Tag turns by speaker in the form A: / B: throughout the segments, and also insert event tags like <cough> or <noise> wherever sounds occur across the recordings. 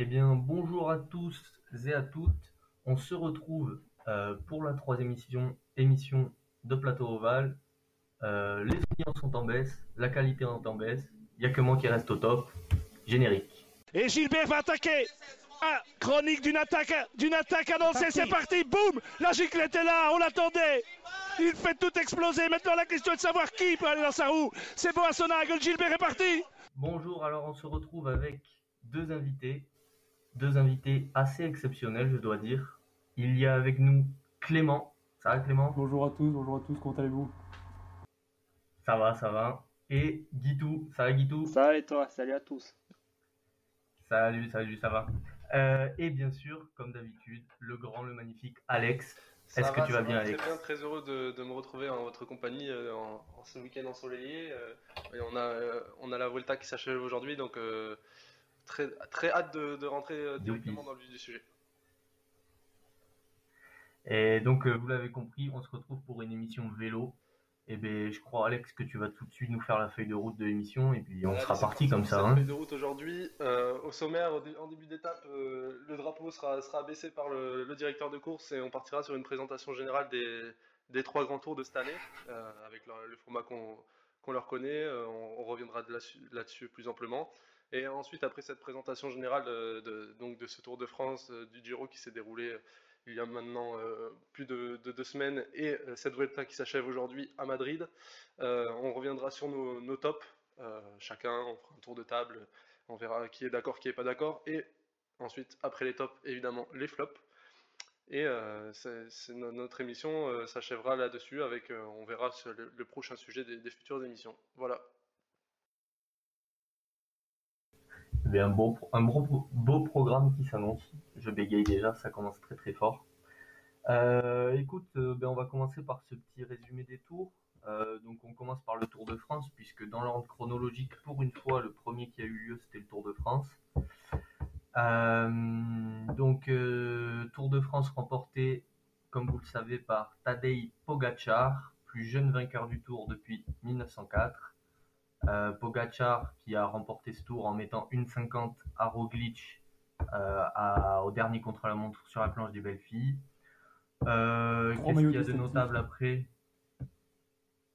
A: Eh bien, bonjour à tous et à toutes. On se retrouve euh, pour la troisième émission, émission de Plateau Oval. Euh, les audiences sont en baisse, la qualité est en baisse. Il n'y a que moi qui reste au top. Générique.
B: Et Gilbert va attaquer ah, chronique d'une attaque, d'une attaque annoncée, c'est parti, boum La giclette est là, on l'attendait Il fait tout exploser, maintenant la question est de savoir qui peut aller dans sa roue C'est Boissonnag, Gilbert est parti
A: Bonjour, alors on se retrouve avec deux invités, deux invités assez exceptionnels, je dois dire. Il y a avec nous Clément. Ça va Clément?
C: Bonjour à tous, bonjour à tous, comment allez-vous?
A: Ça va, ça va. Et Guitou, ça va Guitou?
D: Ça va et toi? Salut à tous.
A: Salut, salut, ça va. Euh, et bien sûr, comme d'habitude, le grand, le magnifique Alex. Est-ce que tu vas bien, Alex
E: Très bien, très heureux de, me retrouver en votre compagnie euh, en, ce week-end ensoleillé. Euh, et on a, on a la Volta qui s'achève aujourd'hui, donc très, très hâte de, rentrer directement dans le vif du sujet.
A: Et donc, vous l'avez compris, on se retrouve pour une émission vélo. Et eh ben, je crois, Alex, que tu vas tout de suite nous faire la feuille de route de l'émission et puis on sera parti comme ça.
E: Hein. feuille de route aujourd'hui. Euh, au sommaire, en début d'étape, euh, le drapeau sera, sera abaissé par le, directeur de course et on partira sur une présentation générale des, des trois grands tours de cette année euh, avec le, format qu'on leur connaît. On, reviendra là-dessus plus amplement. Et ensuite, après cette présentation générale de, donc de ce Tour de France, du Giro qui s'est déroulé il y a maintenant euh, plus de, deux semaines, et euh, cette Vuelta qui s'achève aujourd'hui à Madrid. Euh, on reviendra sur nos, tops, chacun, on fera un tour de table, on verra qui est d'accord, qui est pas d'accord, et ensuite, après les tops, évidemment, les flops. Et notre émission s'achèvera là-dessus avec, on verra le, prochain sujet des futures émissions. Voilà.
A: Un beau, un beau, programme qui s'annonce. Je bégaye déjà, ça commence très très fort. Euh, écoute, euh, ben on va commencer par ce petit résumé des tours. Euh, donc on commence par le Tour de France, puisque dans l'ordre chronologique, pour une fois, le premier qui a eu lieu, c'était le Tour de France. donc Tour de France remporté, comme vous le savez, par Tadej Pogacar, plus jeune vainqueur du Tour depuis 1904. Euh, Pogachar qui a remporté ce tour en mettant une 50 à Roglic euh, au dernier contre-la-montre sur la planche des belles filles. Euh, Qu'est-ce qu'il y a de notable après?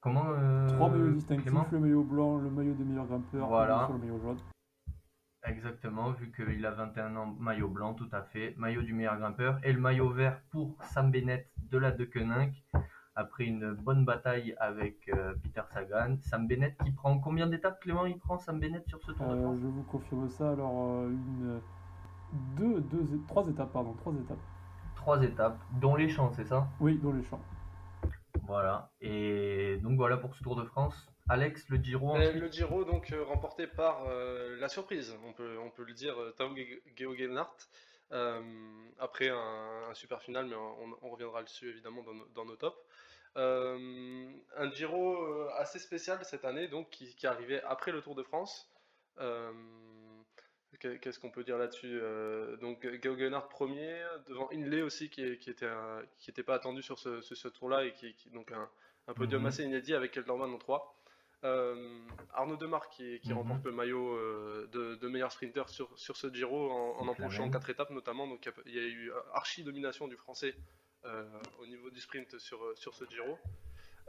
C: Comment euh, Trois maillots distinctifs, le maillot blanc, le maillot des meilleurs grimpeurs,
A: voilà.
C: le maillot jaune.
A: Exactement, vu qu'il a 21 ans, maillot blanc, tout à fait, maillot du meilleur grimpeur, et le maillot vert pour Sam Bennett de la De Koenig, après une bonne bataille avec euh, Peter Sagan. Sam Bennett qui prend combien d'étapes, Clément, il prend Sam Bennett sur ce Tour de euh, France?
C: Je vous confirme ça. Alors, euh, une, deux, deux, trois étapes, pardon, trois étapes.
A: Trois étapes, dont les champs, c'est ça?
C: Oui, dont les champs.
A: Voilà. Et donc voilà pour ce Tour de France. Alex, le Giro.
E: le Giro, donc remporté par la surprise, on peut, on peut le dire, Tao Geoghegan après un, super final, mais on, reviendra dessus évidemment dans, dans nos tops. Euh, un Giro euh, assez spécial cette année, donc qui, qui arrivait après le Tour de France. Euh, qu'est-ce qu'on peut dire là-dessus Donc Geoghegan premier, devant Inley aussi qui, qui était qui était pas attendu sur ce, ce, tour-là et qui, qui, donc un, un podium mhm. assez inédit avec Kelderman en 3. Arnaud Demar qui, qui mhm. remporte le maillot de, de, meilleur sprinter sur, sur ce Giro en, en empochant quatre étapes notamment. Donc il y a eu archi domination du français au niveau du sprint sur, euh, sur ce Giro.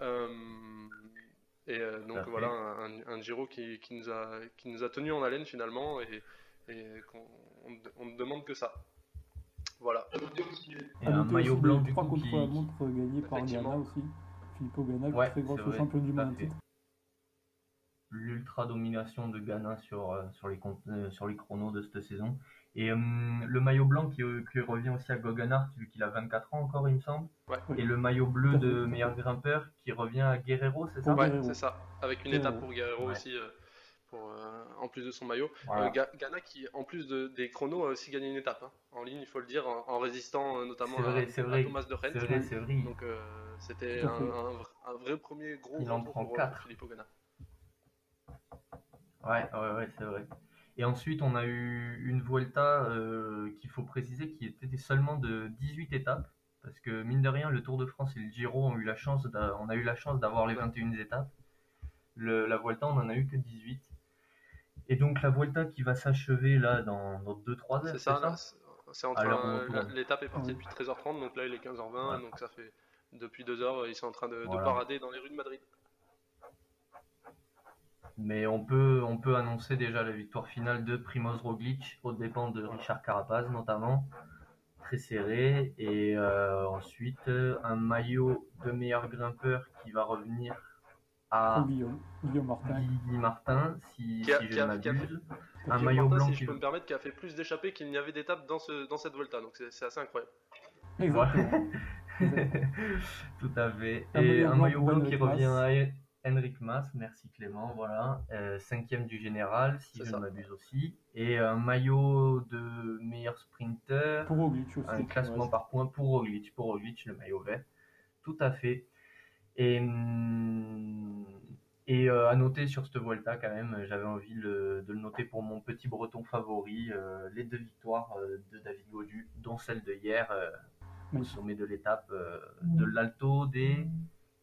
E: Euh, et donc voilà, un, Giro qui, qui, nous a, qui nous a tenu en haleine finalement et, et qu'on on, ne demande que ça. Voilà.
C: Et un maillot blanc du coup qui... montre gagné par Ghana aussi. Filippo Ghana qui fait grand champion du monde
A: l'ultra domination de Ghana sur, sur, les, sur les chronos de cette saison. Et euh, le maillot blanc qui, qui, revient aussi à Goganart, vu qu'il a 24 ans encore, il me semble. Et le maillot bleu de meilleur grimpeur qui revient à Guerrero, c'est ça?
E: Ouais, c'est ça. Avec une étape pour Guerrero aussi, euh, pour, euh, en plus de son maillot. Ghana qui, en plus de, des chronos, a aussi gagné une étape hein. en ligne, il faut le dire, en, résistant notamment à, Thomas de Rennes.
A: C'est vrai, c'est vrai.
E: Donc c'était un, un, vrai premier gros
A: il en prend pour Filippo Ghana. Ouais, ouais, ouais, c'est vrai. Et ensuite, on a eu une Vuelta euh, qu'il faut préciser qui était seulement de 18 étapes. Parce que mine de rien, le Tour de France et le Giro ont eu la chance, on a eu la chance d'avoir les 21 étapes. Le, la Vuelta, on en a eu que 18. et donc la Vuelta qui va s'achever là dans 2-3 heures.
E: C'est ça, c'est entre l'étape est partie depuis 13h30, donc là il est 15h20, donc ça fait depuis 2 heures, ils sont en train de, parader dans les rues de Madrid.
A: Mais on peut, on peut annoncer déjà la victoire finale de Primoz Roglic au dépens de Richard Carapaz notamment très serré. Et euh, ensuite, un maillot de meilleur grimpeur qui va revenir à
C: Guillaume, Martin.
A: Guy Martin, si,
E: si je ne m'abuse. Un maillot blanc. Si je peux me permettre, qui a fait plus d'échappées qu'il n'y avait d'étapes dans, ce, dans cette Volta. Donc c'est assez incroyable.
C: Exactement. <laughs>
A: Tout à fait. Et un maillot blanc qui revient à Henrik Mas, merci Clément, voilà. Euh, cinquième du général, si je ne m'abuse aussi. Et un maillot de meilleur sprinter.
C: Pour Roglic aussi.
A: Un classement par points pour Roglic, pour Roglic, le maillot vert. Tout à fait. Et, hum, et euh, à noter sur cette Volta quand même, j'avais envie de le noter pour mon petit breton favori, euh, les deux victoires de David Godu, dont celle de hier au sommet de l'étape de l'Alto des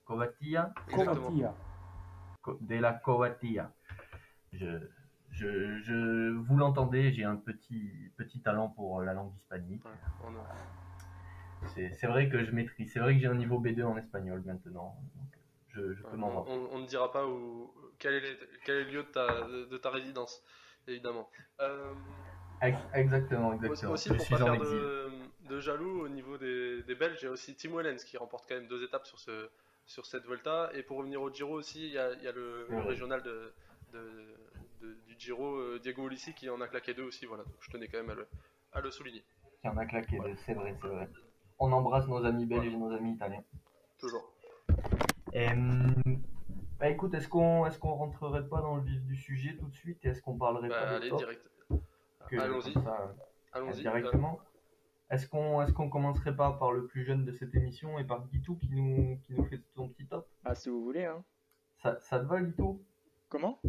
A: Covatia.
C: Covatia
A: de la Covatia. Je, je, je, vous l'entendez, j'ai un petit, petit talent pour la langue hispanique. c'est vrai que je maîtrise, c'est vrai que j'ai un niveau B2 en espagnol maintenant. je, je peux m'en
E: on, ne dira pas où, quel, est, quel est le lieu de ta, de, ta résidence, évidemment. Euh,
A: exactement, exactement.
E: Aussi, pour pas faire de, de, jaloux au niveau des, des Belges, il y a aussi Tim Wellens qui remporte quand même deux étapes sur ce, sur cette Volta. Et pour revenir au Giro aussi, il y a, le, régional de, du Giro, euh, Diego Ulissi, qui en a claqué deux aussi. Voilà, donc je tenais quand même à le, à le souligner.
A: Qui en a claqué deux, c'est vrai, c'est vrai. On embrasse nos amis belges et nos amis italiens.
E: Toujours.
A: bah écoute, est-ce qu'on est qu'on rentrerait pas dans le vif du sujet tout de suite Est-ce qu'on parlerait
E: bah,
A: pas
E: de allez, direct. Allons-y.
A: Allons-y. Directement? Est-ce qu'on est qu'on commencerait pas par le plus jeune de cette émission et par Guitou qui nous, qui nous fait son petit top?
D: Ah, si vous voulez, hein.
A: Ça, ça te va, Guitou?
D: Comment?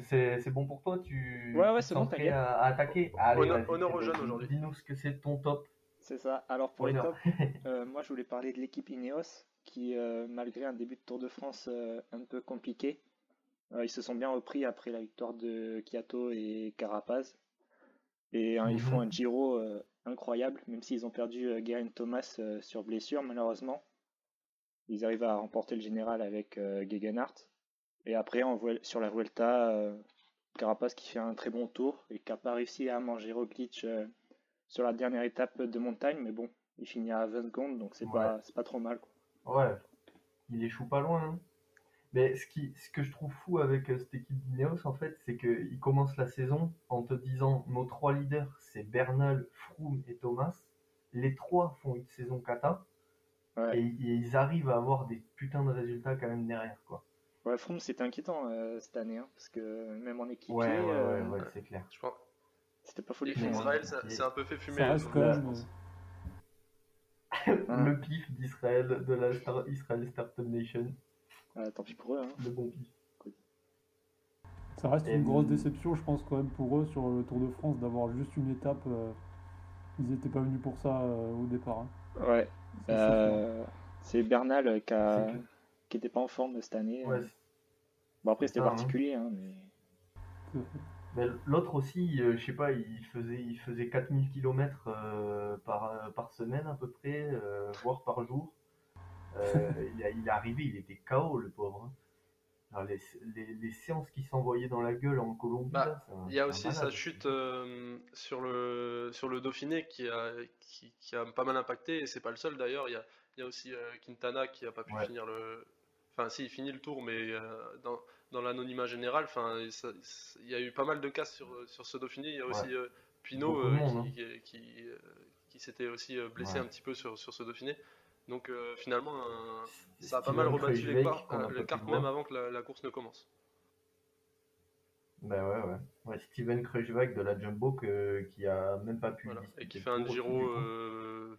A: C'est bon pour toi Tu
D: Ouais, ouais, c'est bon,
A: t'inquiète. À, à, attaquer
E: Honneur, honneur aux jeunes aujourd'hui.
A: Dis-nous ce que c'est ton top.
D: C'est ça. Alors, pour les tops, <laughs> euh, moi, je voulais parler de l'équipe Ineos qui, euh, malgré un début de Tour de France euh, un peu compliqué, ils se sont bien repris après la victoire de Kiato et Carapaz. Et hein, ils font mhm. un Giro incroyable, même s'ils ont perdu euh, Geraint Thomas euh, sur blessure, malheureusement. Ils arrivent à remporter le général avec euh, Gegenhardt. Et après, on voit sur la Vuelta, Carapaz qui fait un très bon tour et qui n'a pas réussi à manger Roglic sur la dernière étape de montagne, mais bon, il finit à 20 secondes, donc c'est pas, pas trop mal.
A: Ouais, il échoue pas loin. Hein. Mais ce, qui, ce que je trouve fou avec euh, cette équipe d'Ineos, en fait, c'est qu'ils commencent la saison en te disant nos trois leaders, c'est Bernal, Froome et Thomas. Les trois font une saison kata. Et, ils arrivent à avoir des putains de résultats quand même derrière, quoi.
D: Ouais, Froome, c'était inquiétant euh, cette année, hein, parce que même en équipe.
A: Ouais, ouais, euh, ouais, c'est clair.
E: Je crois.
D: C'était pas folie.
E: Israël, c'est un peu fait fumer.
C: Ça reste quand même, <laughs>
A: le pif d'Israël, de la Star Israel Startup Nation.
D: Ah, tant pis pour eux. Hein.
A: Le bon
C: Ça reste une grosse déception, je pense, quand même pour eux sur le Tour de France d'avoir juste une étape. Euh, ils n'étaient pas venus pour ça euh, au départ. Hein.
D: Ouais. Euh, c'est Bernal qui, a... qui était pas en forme cette année. bon, après, c'était hein. particulier. Hein,
A: mais... L'autre aussi, je sais pas, il faisait, il faisait 4000 km par, par semaine à peu près, voire par jour. Euh, il, est arrivé, il était KO, le pauvre. Hein. les, séances qui s'envoyaient dans la gueule en Colombie.
E: Bah, il y a aussi sa chute euh, sur, le, sur le Dauphiné qui a, qui, a pas mal impacté, et c'est pas le seul d'ailleurs. Il y a, y a, aussi euh, Quintana qui a pas pu finir le. Enfin, si, il finit le tour, mais dans, dans l'anonymat général, enfin, il y a eu pas mal de cas sur, sur ce Dauphiné. Il y a aussi Pinot hein. qui, qui, qui s'était aussi blessé un petit peu sur, sur ce Dauphiné. Donc euh, finalement, ça a pas mal rebattu les, euh, cartes même avant que la, course ne commence.
A: Ben ouais, ouais. ouais Steven Kruijswijk de la Jumbo qui a même pas pu.
E: Et qui fait un Giro euh,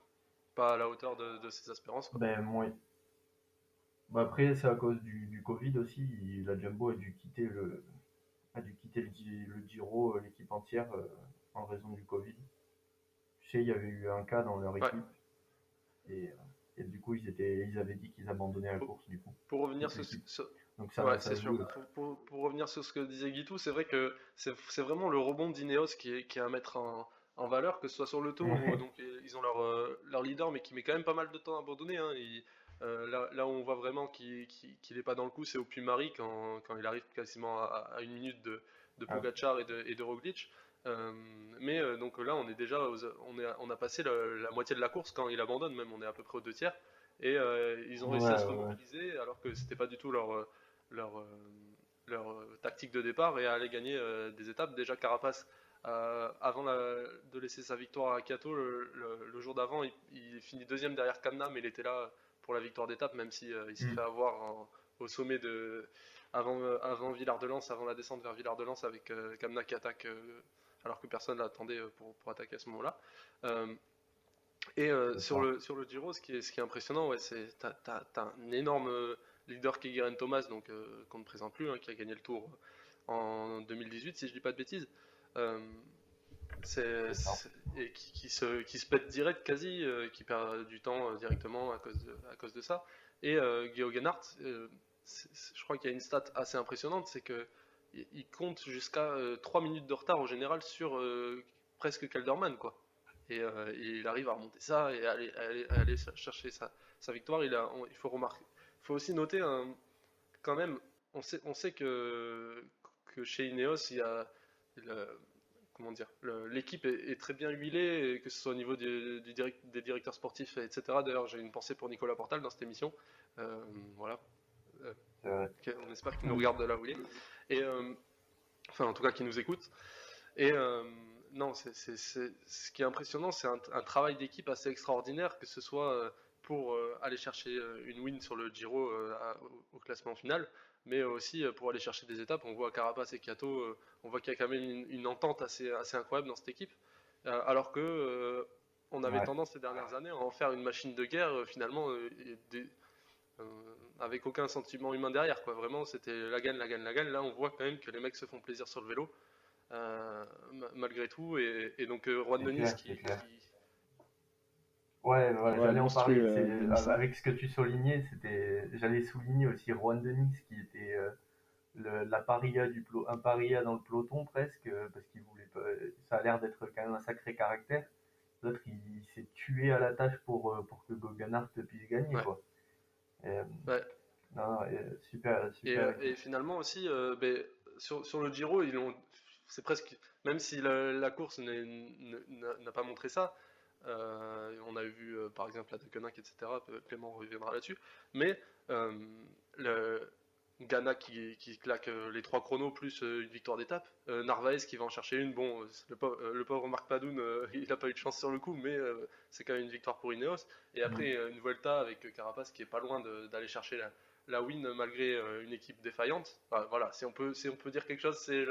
E: pas à la hauteur de, ses espérances.
A: Ben oui. Bah, après, c'est à cause du, Covid aussi. La Jumbo a dû quitter le, a dû quitter le, Giro, l'équipe entière, en raison du Covid. Tu sais, il y avait eu un cas dans leur équipe. Et Et du coup, ils, étaient, ils avaient dit qu'ils abandonnaient la course, du coup.
E: Pour revenir sur, Donc ça, c'est sûr. Pour, pour, revenir sur ce que disait Guitou, c'est vrai que c'est vraiment le rebond d'Ineos qui est, qui est à mettre en, en, valeur, que ce soit sur le tour, donc ils ont leur, euh, leur leader, mais qui met quand même pas mal de temps à abandonner. Hein. Euh, là, où on voit vraiment qu'il n'est pas dans le coup, c'est au Puy-Marie quand, quand, il arrive quasiment à, une minute de, de ah. Pogacar et de, et de Roglic. Euh, mais euh, donc là, on est déjà, on, est, on a passé la, moitié de la course quand il abandonne, même on est à peu près aux deux tiers. Et ils ont réussi à se remobiliser alors que c'était pas du tout leur, leur, leur tactique de départ et à aller gagner des étapes. Déjà, Carapace avant de laisser sa victoire à Kato, le, jour d'avant, il, finit deuxième derrière Kamna, mais il était là pour la victoire d'étape, même si euh, il s'est mm. fait avoir au sommet de avant euh, avant Villard de Lans, avant la descente vers Villard de Lans avec euh, Kamna qui attaque alors que personne l'attendait pour, pour attaquer à ce moment-là. et sur le sur le Giro, ce qui est ce qui est impressionnant, ouais, c'est t'as, as, un énorme leader qui est Guerin Thomas, donc qu'on ne présente plus, hein, qui a gagné le Tour en 2018, si je dis pas de bêtises c'est, et qui, se, qui se pète direct quasi, euh, qui perd du temps euh, directement à cause de, à cause de ça. Et euh, Geo je crois qu'il y a une stat assez impressionnante, c'est que il compte jusqu'à 3 minutes de retard en général sur presque Kelderman, quoi. Et, il arrive à remonter ça et aller, aller, chercher sa, sa, victoire. Il, a, il faut remarquer, il faut aussi noter quand même, on sait, on sait que, que chez Ineos, il y a comment dire, l'équipe est, très bien huilée, que ce soit au niveau du, des directeurs sportifs, etc. D'ailleurs, j'ai une pensée pour Nicolas Portal dans cette émission. Euh, voilà. Euh, on espère qu'il nous regarde de là où il est. Et, euh, enfin, en tout cas, qu'il nous écoute. Et non, c'est, ce qui est impressionnant, c'est un, travail d'équipe assez extraordinaire, que ce soit pour aller chercher une win sur le Giro au classement final, mais aussi euh, pour aller chercher des étapes. On voit Carapace et Kato, euh, on voit qu'il y a quand même une, entente assez, assez, incroyable dans cette équipe. Euh, alors que on avait tendance ces dernières années à en faire une machine de guerre, finalement, avec aucun sentiment humain derrière. Quoi. Vraiment, c'était la gagne, la gagne, la gagne. Là, on voit quand même que les mecs se font plaisir sur le vélo, malgré tout. Et, donc, Juan Denis qui,
A: Ouais, j'allais en parler. Euh, avec ce que tu soulignais, c'était, j'allais souligner aussi Juan Denis qui était euh, le, la paria du un paria dans le peloton presque, euh, parce qu'il voulait pas, ça a l'air d'être quand même un sacré caractère. L'autre, il, s'est tué à la tâche pour, pour que Goganart puisse gagner, quoi.
E: Ouais.
A: Non, super,
E: super. Et, finalement aussi, ben, sur, sur, le Giro, ils ont, c'est presque, même si la, la course n'a pas montré ça, euh, on a vu euh, par exemple la Deceuninck, etc. Clément reviendra là-dessus. Mais euh, le Ghana qui, claque les trois chronos plus une victoire d'étape. Narvaez qui va en chercher une. Bon, le pauvre, Marc Padoun, <laughs> il n'a pas eu de chance sur le coup, mais c'est quand même une victoire pour Ineos. Et après, mm. une Vuelta avec Carapace qui est pas loin d'aller chercher la, win malgré une équipe défaillante. voilà, si on, peut, si on peut dire quelque chose, c'est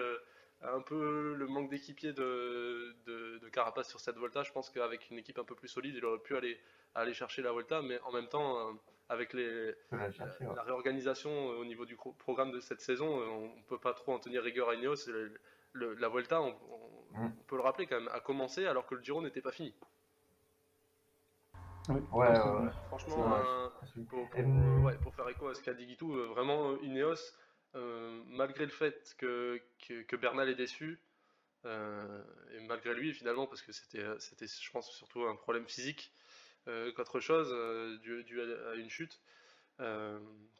E: un peu le manque d'équipiers de, de, Carapace sur cette Volta. Je pense qu'avec une équipe un peu plus solide, il aurait pu aller, aller chercher la Volta, mais en même temps, euh, avec les, la, réorganisation au niveau du programme de cette saison, euh, on ne peut pas trop en tenir rigueur à Ineos. la Volta, mm. on, peut le rappeler quand même, a commencé alors que le Giro n'était pas fini.
A: ouais,
E: franchement, pour, pour, faire écho à ce qu'a dit Guitou, euh, vraiment Ineos euh, malgré le fait que, que, Bernal est déçu, euh, et malgré lui finalement, parce que c'était, c'était je pense, surtout un problème physique euh, qu'autre chose, dû, à une chute.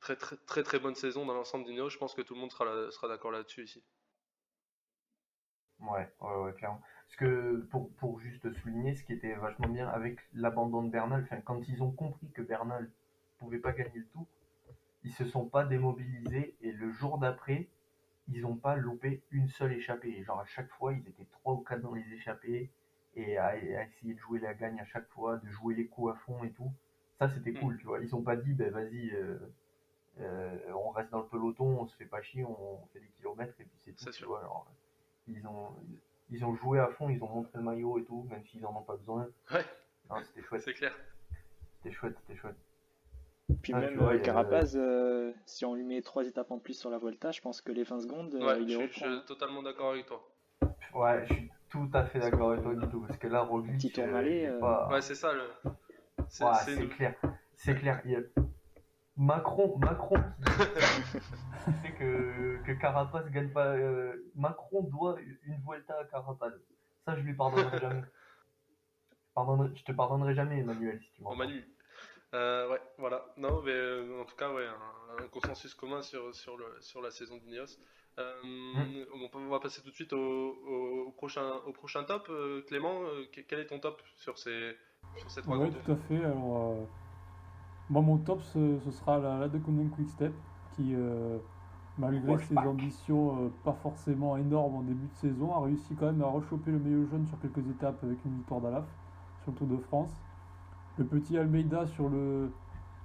E: très, très, très très bonne saison dans l'ensemble d'Ineos, je pense que tout le monde sera, sera d'accord là-dessus ici.
A: Ouais, ouais, ouais, clairement. Parce que pour, pour juste souligner, ce qui était vachement bien avec l'abandon de Bernal, quand ils ont compris que Bernal pouvait pas gagner le tour, ils se sont pas démobilisés et le jour d'après, ils ont pas loupé une seule échappée. Genre à chaque fois, ils étaient trois ou quatre dans les échappées et à, essayer de jouer la gagne à chaque fois, de jouer les coups à fond et tout. Ça, c'était mm. cool, tu vois. Ils ont pas dit, ben vas-y, euh, euh, on reste dans le peloton, on se fait pas chier, on fait des kilomètres et puis c'est tout. Tu vois. Alors, ils ont, ils ont joué à fond, ils ont montré le maillot et tout, même s'ils en ont pas besoin.
E: Ouais.
A: c'était chouette.
E: C'est clair.
A: C'était chouette, c'était chouette.
D: Puis ah, même euh, Carapaz, euh, si on lui met trois étapes en plus sur la Volta, je pense que les 20 secondes,
E: euh, il est je, je suis totalement d'accord avec toi.
A: Ouais, je suis tout à fait d'accord avec toi du tout, parce que là, Roglic,
D: Petit tour
E: Ouais, c'est ça le.
A: C'est clair. C'est clair. Macron, Macron qui <laughs> que, que Carapace gagne pas. Euh, Macron doit une Vuelta à Carapace. Ça, je lui pardonnerai jamais. Je, te pardonnerai jamais, Emmanuel, si tu m'en
E: Manu. Euh, ouais, voilà. Non, mais euh, en tout cas, ouais, un, consensus commun sur, sur, le, sur la saison d'Ineos. Euh, hmm. on, va passer tout de suite au, prochain, au prochain top. Clément, quel est ton top sur, ces, sur ces trois
C: Oui, tout à fait. Alors, moi, mon top, ce, sera la, la de Quick Step, qui, malgré ses ambitions pas forcément énormes en début de saison, a réussi quand même à rechoper le meilleur jaune sur quelques étapes avec une victoire d'Alaf sur le Tour de France le petit Almeida sur le,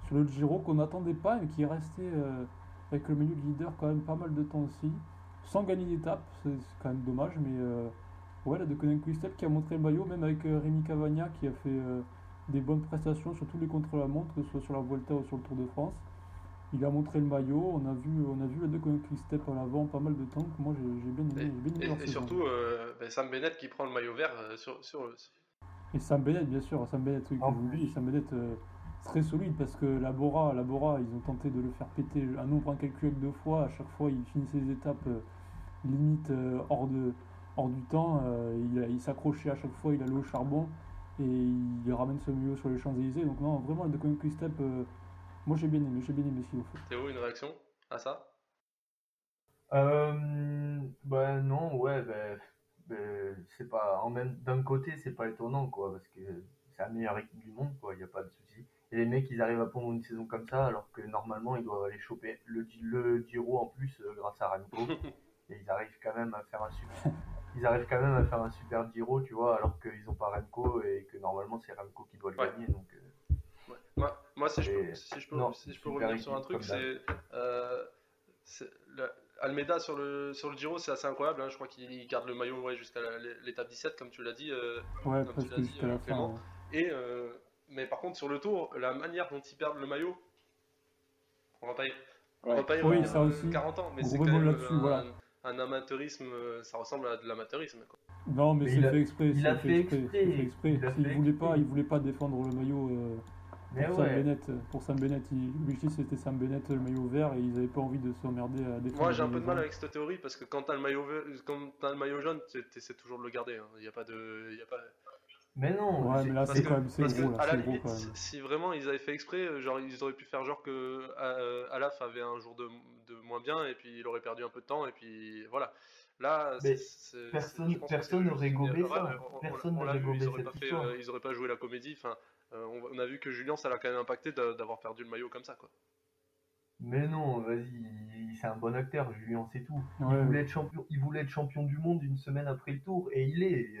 C: sur le Giro qu'on n'attendait pas et qui est resté euh, avec le milieu de leader quand même pas mal de temps aussi, sans gagner d'étape, c'est quand même dommage, mais euh, ouais, la de Conan Quick-Step qui a montré le maillot, même avec euh, Rémi Cavagna qui a fait des bonnes prestations sur tous les contre-la-montre, que ce soit sur la Volta ou sur le Tour de France. Il a montré le maillot, on a vu, on a vu la de Conan Quick-Step à l'avant pas mal de temps, moi j'ai bien aimé.
E: Et, bien et, surtout ben, Sam Bennett qui prend le maillot vert sur, sur,
C: et Sam Bennett, bien sûr, Sam Bennett, oui, et Sam Bennett euh, très solide parce que la Bora, ils ont tenté de le faire péter un nombre incalculable de fois. À chaque fois, il finissait les étapes euh, limite euh, hors, de, hors du temps. il, il s'accrochait à chaque fois, il allait au charbon et il ramène ce milieu sur les Champs-Élysées. Donc, non, vraiment, le Quick Step, moi j'ai bien aimé, j'ai bien aimé ce qu'il
E: fait. Théo, une réaction à ça?
A: Euh, bah non, ouais, bah, c'est pas en même d'un côté c'est pas étonnant quoi parce que c'est la meilleure équipe du monde quoi il y a pas de souci et les mecs ils arrivent à prendre une saison comme ça alors que normalement ils doivent aller choper le le Giro en plus euh, grâce à Remco <laughs> et ils arrivent quand même à faire un super <laughs> ils arrivent quand même à faire un super Giro tu vois alors qu'ils ont pas Remco et que normalement c'est Remco qui doit le gagner donc
E: euh, moi, moi si, je peux, si je peux, si je peux revenir sur un truc c'est euh, Almeida sur le, sur le Giro, c'est assez incroyable. Hein. Je crois qu'il garde le maillot jusqu'à l'étape 17, comme tu l'as dit. Euh,
C: ouais, comme tu dit, euh,
E: Et, euh, mais par contre, sur le tour, la manière dont ils perdent le maillot, on va pas y, on va pas y
C: oui, ça aussi.
E: 40 ans, mais c'est quand même un, un, amateurisme, ça ressemble à de l'amateurisme.
C: Non, mais, c'est fait exprès. Il a fait exprès. Il, voulait pas, il voulait pas défendre le maillot pour, Sam Bennett, pour Sam Bennett, l'objectif c'était Sam Bennett le maillot vert et ils n'avaient pas envie de s'emmerder à défendre.
E: Moi j'ai un peu de mal avec cette théorie parce que quand t'as le maillot quand as le maillot jaune, tu essaies toujours de le garder. Hein. Il n'y a pas de, y a pas.
A: Mais non.
C: Ouais, mais là c'est quand même c'est gros. Là,
E: à la
C: limite,
E: si vraiment ils avaient fait exprès, genre ils auraient pu faire genre que euh, Alaf avait un jour de, de, moins bien et puis il aurait perdu un peu de temps et puis voilà. Là,
A: personne, personne n'aurait gobé ça. Personne n'aurait gobé
E: cette euh, Ils auraient pas joué la comédie. Enfin, euh, on, a vu que Julien, ça l'a quand même impacté d'avoir perdu le maillot comme ça, quoi.
A: Mais non, vas-y, c'est un bon acteur, Julien, c'est tout. Il, voulait être champion, il voulait être champion du monde une semaine après le tour, et il est.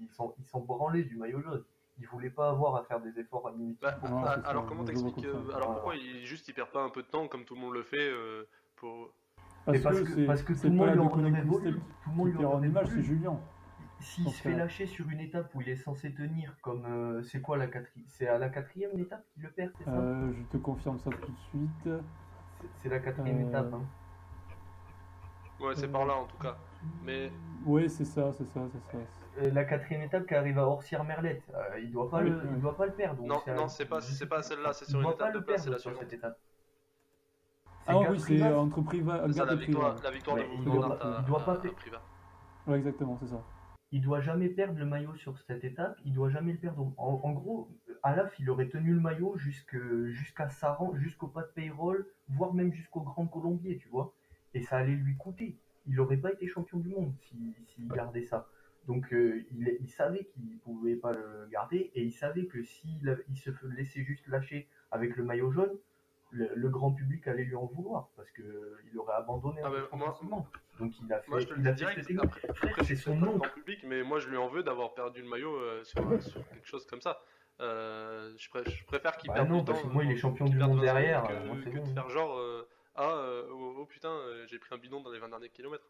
A: Ils sont, ils sont branlés du maillot jaune. Il voulait pas avoir à faire des efforts inutiles.
E: Bah, alors comment t'expliques euh, Alors pourquoi il, juste il perd pas un peu de temps comme tout le monde le fait euh, pour...
C: Parce, que, parce que tout le monde lui en Tout le monde lui en image, c'est Julien.
A: S'il se fait lâcher sur une étape où il est censé tenir, comme euh, c'est quoi la quatrième C'est à la quatrième étape qu'il le perd, c'est ça?
C: Euh, Je te confirme ça tout de suite.
A: C'est la quatrième euh, étape. Hein.
E: Ouais, c'est par là en tout cas. Mais.
C: Oui, c'est ça, c'est ça, c'est ça.
A: La quatrième étape qui arrive à Orsière Merlette, il doit pas le, il doit pas le perdre.
E: non, non, c'est pas, c'est pas celle-là, c'est sur une étape de place, c'est la
A: sur cette étape.
C: Ah oui, c'est entre Priva,
E: la victoire, la victoire de
A: il doit, il doit pas.
C: Ouais, exactement, c'est ça
A: il doit jamais perdre le maillot sur cette étape, il doit jamais le perdre. En, gros, Alaf, il aurait tenu le maillot jusqu'à Saran, jusqu'au pas de payroll, voire même jusqu'au Grand Colombier, tu vois. Et ça allait lui coûter. Il n'aurait pas été champion du monde s'il gardait ça. Donc euh, il, savait qu'il pouvait pas le garder et il savait que s'il il se laissait juste lâcher avec le maillot jaune, le, grand public allait lui en vouloir parce que il aurait abandonné ah ben, Donc il a fait,
E: moi, je te le direct, après, c'est son nom. public, mais moi je lui en veux d'avoir perdu le maillot euh, sur, quelque chose comme ça. Euh, je, préfère qu'il bah perde
A: non, parce que moi il est champion du monde derrière.
E: Que, euh, que de faire genre ah oh, oh, putain j'ai pris un bidon dans les 20 derniers kilomètres.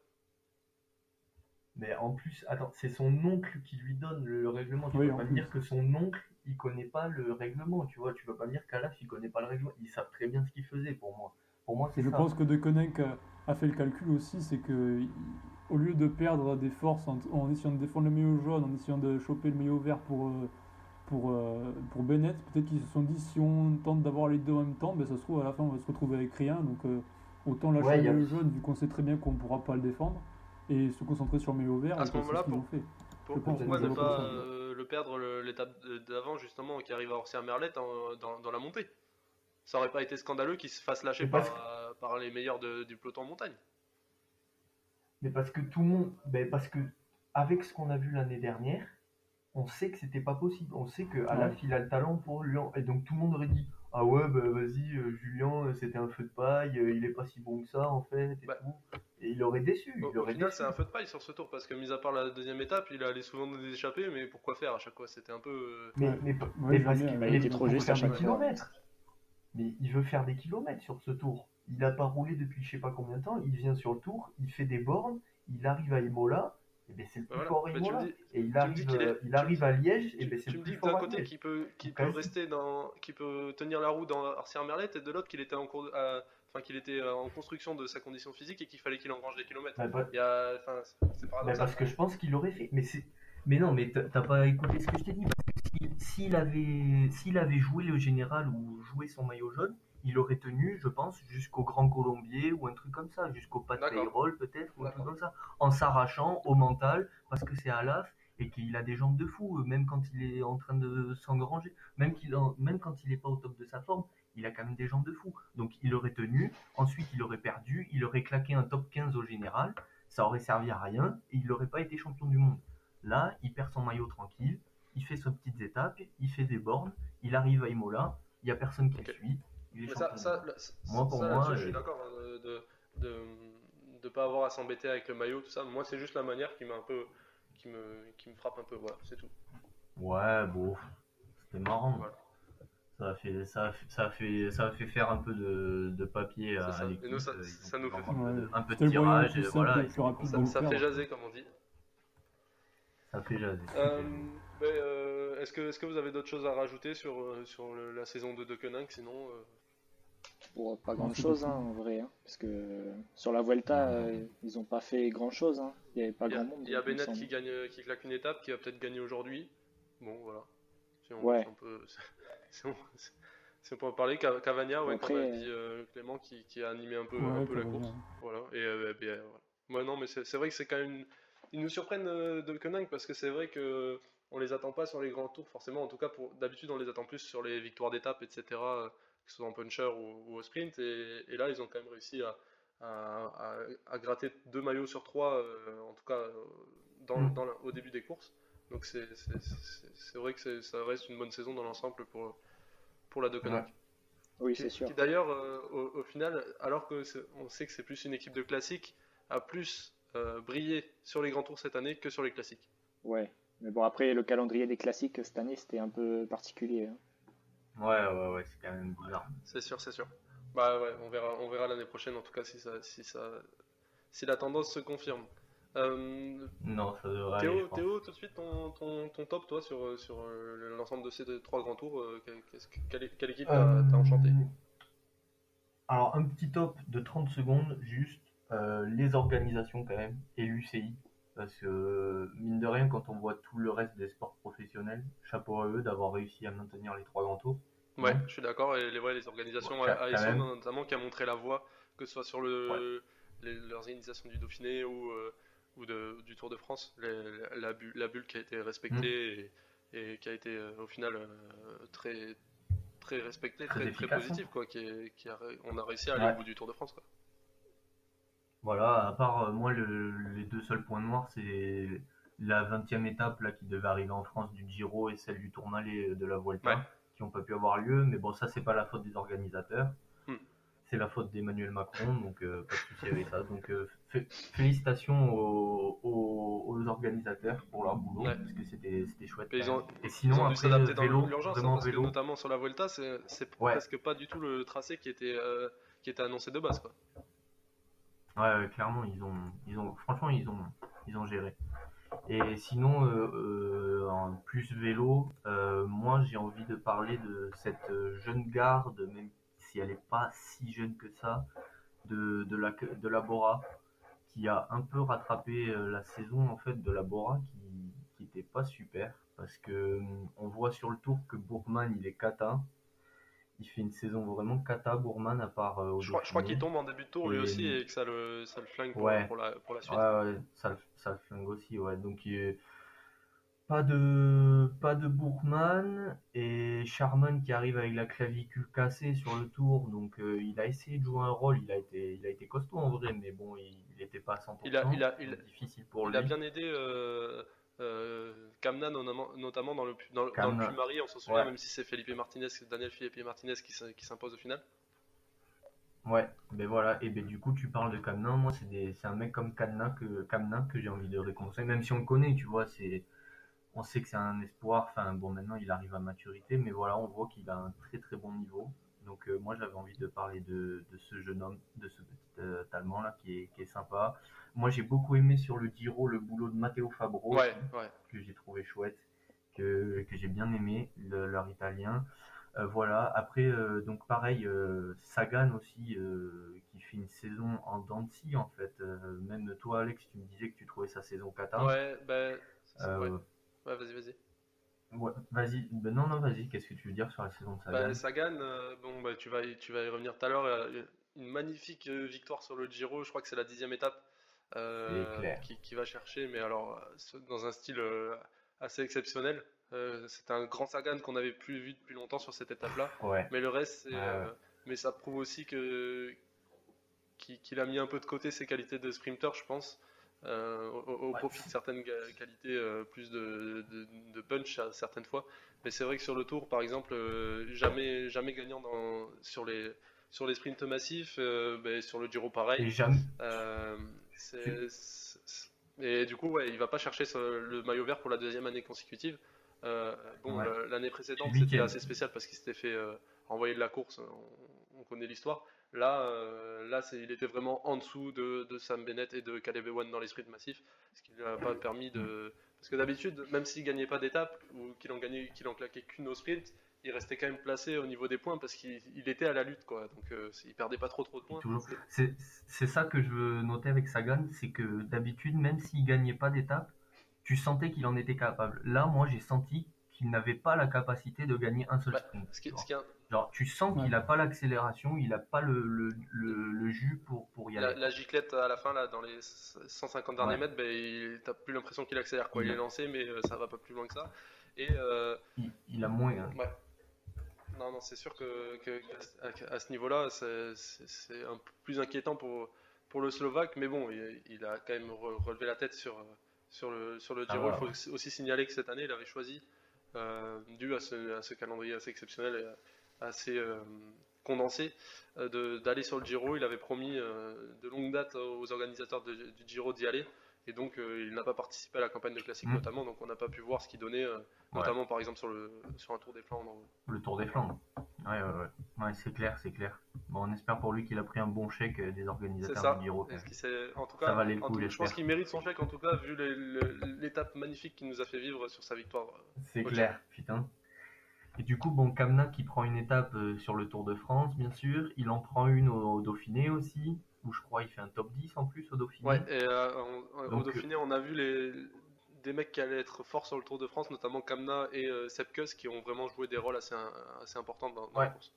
A: Mais en plus, attends, c'est son oncle qui lui donne le règlement. Tu peux pas me dire que son oncle, il connaît pas le règlement, tu vois. Tu peux pas me dire qu'Alaf, il connaît pas le règlement. Ils savent très bien ce qu'il faisait pour moi. Pour moi, c'est
C: Je pense que De Konek a fait le calcul aussi, c'est que au lieu de perdre des forces en, essayant de défendre le maillot jaune, en essayant de choper le maillot vert pour, euh, pour, euh, pour Bennett. Peut-être qu'ils se sont dit si on tente d'avoir les deux en même temps, ben, ça se trouve à la fin on va se retrouver avec rien. Donc euh, autant lâcher
A: Ouais, y a-
C: le jaune vu qu'on sait très bien qu'on ne pourra pas le défendre et se concentrer sur le maillot vert.
E: À ce moment-là,
C: qu'ils
E: pour-
C: ont fait.
E: Pour-
C: Je pense
E: Pourquoi ne pas euh, le perdre l'étape d'avant, justement, qui arrive à Orsier Merlette en- dans, dans la montée Ça aurait pas été scandaleux qu'il se fasse lâcher par, par les meilleurs de- du peloton en montagne.
A: Mais parce que tout le monde, ben parce que avec ce qu'on a vu l'année dernière, on sait que c'était pas possible. On sait que Alaf il a le talent pour Lyon. Et donc tout le monde aurait dit Ah ouais, bah vas-y, euh, Julien, euh, c'était un feu de paille, euh, il est pas si bon que ça en fait. Et,
E: Bah.
A: tout. Et il aurait déçu.
E: Au,
A: il
E: au
A: aurait
E: final,
A: déçu.
E: c'est un feu de paille sur ce tour parce que, mis à part la deuxième étape, il allait souvent nous échapper, mais pourquoi faire à chaque fois? C'était un peu. euh,
A: Mais, mais,
C: Ouais,
A: mais parce qu'il
C: était
D: trop juste à chaque
A: kilomètres. Mais il veut faire des kilomètres sur ce tour. Il n'a pas roulé depuis je sais pas combien de temps. Il vient sur le tour, il fait des bornes, il arrive à Imola. Et ben c'est le plus
E: Voilà.
A: fort
E: tu me
A: Imola.
E: dis-
A: et il
E: tu me dis
A: arrive, euh, il
E: tu-
A: arrive à Liège. Et
E: Tu,
A: ben c'est
E: tu
A: le
E: me
A: plus
E: dis que
A: fort
E: d'un
A: à
E: côté qu'il peut,
A: Quasi.
E: peut rester dans, peut tenir la roue dans Arcier Merlette et de l'autre qu'il était en cours, enfin qu'il était euh, en construction de sa condition physique et qu'il fallait qu'il engrange des kilomètres.
A: Bah, bah,
E: c'est-
A: bah,
E: paradoxal.
A: parce que je pense qu'il aurait fait. Mais c'est. Mais non, mais t'as pas écouté ce que je t'ai dit. Parce que s'il avait, s'il avait joué le général ou joué son maillot jaune, il aurait tenu, je pense, jusqu'au Grand Colombier ou un truc comme ça, jusqu'au
E: D'accord.
A: payroll peut-être, ou un truc comme ça, en s'arrachant au mental, parce que c'est Alaf et qu'il a des jambes de fou, même quand il est en train de s'engranger, même, qu'il en- même quand il n'est pas au top de sa forme, il a quand même des jambes de fou. Donc il aurait tenu, ensuite il aurait perdu, il aurait claqué un top 15 au général, ça aurait servi à rien et il n'aurait pas été champion du monde. Là, il perd son maillot tranquille, il fait ses petites étapes, il fait des bornes, il arrive à Imola, il n'y a personne qui le suit, il est
E: ça, ça,
A: Moi, pour
E: ça,
A: moi,
E: je suis d'accord hein, de, de, de, de pas avoir à s'embêter avec le maillot, tout ça. Moi, c'est juste la manière qui m'a un peu, qui me, qui me frappe un peu. Voilà, c'est tout.
A: Ouais, bon, c'était marrant.
E: Voilà.
A: Ça a fait, ça a fait, ça a fait, ça a fait faire un peu de, de papier à,
E: ça. nous, ça-
A: euh,
E: ça nous
A: fait un peu de- un peu de tirage, et voilà,
C: et
E: Ça, fait jaser, comme on dit.
A: ça fait jaser.
E: Euh, ben, euh, est-ce que, est-ce que vous avez d'autres choses à rajouter sur, sur le- la saison de Deceuninck Sinon, euh,
D: Pour pas grand chose hein, en vrai, hein, parce que sur la Vuelta, euh, ils ont pas fait grand chose. Hein. Il y avait pas
E: y a,
D: grand monde.
E: il y a Bennett qui gagne, qui claque une étape, qui va peut-être gagner aujourd'hui. Bon, voilà. Si on,
D: Ouais.
E: si on peut, <laughs> si on, si on peut en parler, Cav- Cavagna, ouais,
D: Après,
E: comme a
D: euh,
E: dit euh, Clément, qui, qui a animé un peu,
C: Ouais,
E: un peu la course. Voilà. Et euh, euh, voilà. Ouais, non, mais c'est c'est vrai que c'est quand même. une- Ils nous surprennent euh, de Koenig parce que c'est vrai que on les attend pas sur les grands tours, forcément. En tout cas, pour d'habitude, on les attend plus sur les victoires d'étape, etc. Que ce soit en puncher ou, ou au sprint. Et, et là, ils ont quand même réussi à, à, à- à gratter deux maillots sur trois, euh, en tout cas euh, dans,
A: Mm.
E: dans la- au début des courses. Donc c'est vrai que ça reste une bonne saison dans l'ensemble pour, pour la De Koenig.
A: Ouais.
D: Oui, c'est sûr.
E: D'ailleurs, euh, au, au final, alors que c'est- on sait que c'est plus une équipe de classiques, a plus euh, brillé sur les grands tours cette année que sur les classiques.
D: Ouais. Mais bon, après, le calendrier des classiques cette année, c'était un peu particulier. hein.
A: Ouais, ouais, ouais, c'est quand même bizarre.
E: C'est sûr, c'est sûr. Bah ouais, on verra, on verra l'année prochaine en tout cas si ça, si ça, si la tendance se confirme. Euh,
A: Non, ça devrait aller, je
E: Théo,
A: pense.
E: Théo, tout de suite ton, ton, ton top toi sur, sur euh, l'ensemble de ces deux- trois grands tours, euh, quelle, équipe t'a
A: Euh,
E: t'a enchanté
A: Alors, un petit top de 30 secondes, juste euh, les organisations quand même, et l'UCI. Parce que, mine de rien, quand on voit tout le reste des sports professionnels, chapeau à eux d'avoir réussi à maintenir les trois grands tours.
E: Ouais,
A: Ouais.
E: je suis d'accord. Et les, ouais, les organisations
A: Ouais,
E: à- notamment qui a montré la voie, que ce soit sur le, les- l'organisation du Dauphiné ou, euh, ou de, du Tour de France, les- la, bulle, la bulle qui a été respectée
A: Mm.
E: et, et qui a été euh, au final euh, très très respectée,
A: Très
E: très,
A: hein.
E: positive quoi. Qui est- qui a, on a réussi à aller au bout du Tour de France quoi.
A: Voilà, à part euh, moi, le- les deux seuls points noirs, c'est la 20e étape là, qui devait arriver en France du Giro et celle du Tourmalet de la Vuelta,
E: Ouais.
A: qui n'ont pas pu avoir lieu. Mais bon, ça, c'est pas la faute des organisateurs.
E: Hmm.
A: C'est la faute d'Emmanuel Macron, donc euh, pas de souci avec ça. Donc euh, fé- félicitations aux, aux- aux organisateurs pour leur boulot,
E: Ouais.
A: parce que c'était c'était chouette.
E: Mais ils
A: quand
E: ont-
A: même. et
E: Ils
A: sinon,
E: ont dû
A: après,
E: s'adapter dans
A: vélo,
E: l'urgence hein,
A: vraiment
E: parce que
A: vélo.
E: notamment sur la Vuelta, c'est c'est
A: Ouais.
E: presque pas du tout le tracé qui était euh, qui était annoncé de base quoi.
A: Ouais, clairement, ils ont, ils ont, franchement, ils ont, ils ont géré. Et sinon, euh, euh, en plus vélo, euh, moi, j'ai envie de parler de cette jeune garde, même si elle n'est pas si jeune que ça, de, de la, de la Bora, qui a un peu rattrapé la saison en fait de la Bora, qui, qui était pas super. parce que on voit sur le tour que Bourman il est kata. Il fait une saison vraiment kata, Bourman, à part. au
E: je, crois, je crois qu'il tombe en début de tour lui aussi et que ça le, ça le flingue pour, pour, la, pour la suite.
A: Ouais, ouais, ça, ça le flingue aussi, ouais. Donc il pas de, pas de Bourgman et Charman qui arrive avec la clavicule cassée sur le tour. Donc euh, il a essayé de jouer un rôle. Il a été, il a été costaud en vrai, mais bon, il n'était pas à 100%.
E: Il a, il a, il, difficile pour il a bien aidé euh, euh, Kamna, notamment, dans le, dans, dans le Plumari, on s'en souvient, même si c'est Felipe Martinez, Daniel Felipe Martinez qui, s'impose au final.
A: Ouais, ben voilà, et ben du coup tu parles de Kamna, moi c'est un mec comme Kamna que, Kamna que j'ai envie de récompenser, même si on le connaît, tu vois, c'est on sait que c'est un espoir. Enfin, bon, maintenant il arrive à maturité, mais voilà, on voit qu'il a un très très bon niveau. Donc, euh, moi j'avais envie de parler de, ce jeune homme, de ce petit euh, Allemand là qui est, qui est sympa. Moi j'ai beaucoup aimé sur le Giro le boulot de Matteo Fabro, que j'ai trouvé chouette, que, que j'ai bien aimé, leur italien. Euh, voilà, après, donc pareil, Sagan aussi, qui fait une saison en Dancy en fait. même toi, Alex, tu me disais que tu trouvais sa saison cata.
E: Ouais, ben. Ouais, vas-y, vas-y.
A: Ouais, vas-y. Ben non, non, vas-y. Qu'est-ce que tu veux dire sur la saison de Sagan?
E: Bah, Sagan, euh, bon, bah, tu, vas, tu vas y revenir tout à l'heure. Une magnifique euh, victoire sur le Giro. Je crois que c'est la dixième étape euh, qui, qui, va chercher, mais alors dans un style assez exceptionnel. c'est un grand Sagan qu'on n'avait plus vu depuis longtemps sur cette étape-là.
A: Ouais.
E: Mais le reste, mais ça prouve aussi que qu'il a mis un peu de côté ses qualités de sprinter, je pense. Euh, au, profit de certaines qualités, euh, plus de, de, punch à certaines fois. Mais c'est vrai que sur le tour, par exemple, euh, jamais, jamais gagnant dans, sur, les, sur les sprints massifs, ben, sur le Giro pareil.
A: Et jamais.
E: et du coup, ouais, il va pas chercher le maillot vert pour la deuxième année consécutive. bon, l'année précédente, c'était assez spécial parce qu'il s'était fait renvoyer de la course. on connaît l'histoire. Là, euh, là il était vraiment en dessous de, Sam Bennett et de Caleb Ewan dans les sprints massifs, ce qui ne lui a pas permis de. Parce que d'habitude, même s'il gagnait pas d'étape ou qu'il en gagnait, qu'il en claquait qu'une au sprint, il restait quand même placé au niveau des points parce qu'il était à la lutte, quoi. Donc euh, il perdait pas trop trop de points.
A: C'est ça que je veux noter avec Sagan, c'est que d'habitude, même s'il gagnait pas d'étape, tu sentais qu'il en était capable. Là, moi, j'ai senti qu'il n'avait pas la capacité de gagner un seul bah, sprint.
E: Ce qui,
A: Genre, tu sens qu'il n'a pas l'accélération, il n'a pas le, le, le, jus pour, pour y
E: aller. La, giclette à la fin, là, dans les 150 derniers mètres, ben, t'as plus l'impression qu'il accélère. Quoi. Il, est lancé, mais euh, ça va pas plus loin que ça. Et, euh,
A: il, a moins. Hein.
E: Ouais. Non, non, c'est sûr que, que à, ce niveau-là, c'est un peu plus inquiétant pour, pour le Slovaque, mais bon, il, a quand même relevé la tête sur, sur le, sur le ah, Giro. il faut aussi signaler que cette année, il avait choisi, euh, dû à ce, calendrier assez exceptionnel, assez euh, condensé euh, d'aller sur le Giro. Il avait promis euh, de longue date aux organisateurs du Giro d'y aller. Et donc, il n'a pas participé à la campagne de classique, mmh. notamment. Donc, on n'a pas pu voir ce qu'il donnait, notamment par exemple sur, le, sur un Tour des Flandres.
A: Le Tour des Flandres. Ouais, ouais, ouais. c'est clair, c'est clair. Bon, on espère pour lui qu'il a pris un bon chèque des organisateurs du Giro.
E: En tout cas, je pense qu'il mérite son chèque, en tout cas, vu l'étape magnifique qu'il nous a fait vivre sur sa victoire.
A: C'est clair, putain. Et du coup, bon, Kamna qui prend une étape euh, sur le Tour de France, bien sûr. Il en prend une au, Dauphiné aussi, où je crois il fait un top 10 en plus au Dauphiné.
E: Ouais, et euh, au Dauphiné, on a vu les, des mecs qui allaient être forts sur le Tour de France, notamment Kamna et euh, Sepkus, qui ont vraiment joué des rôles assez, assez importants dans, la course.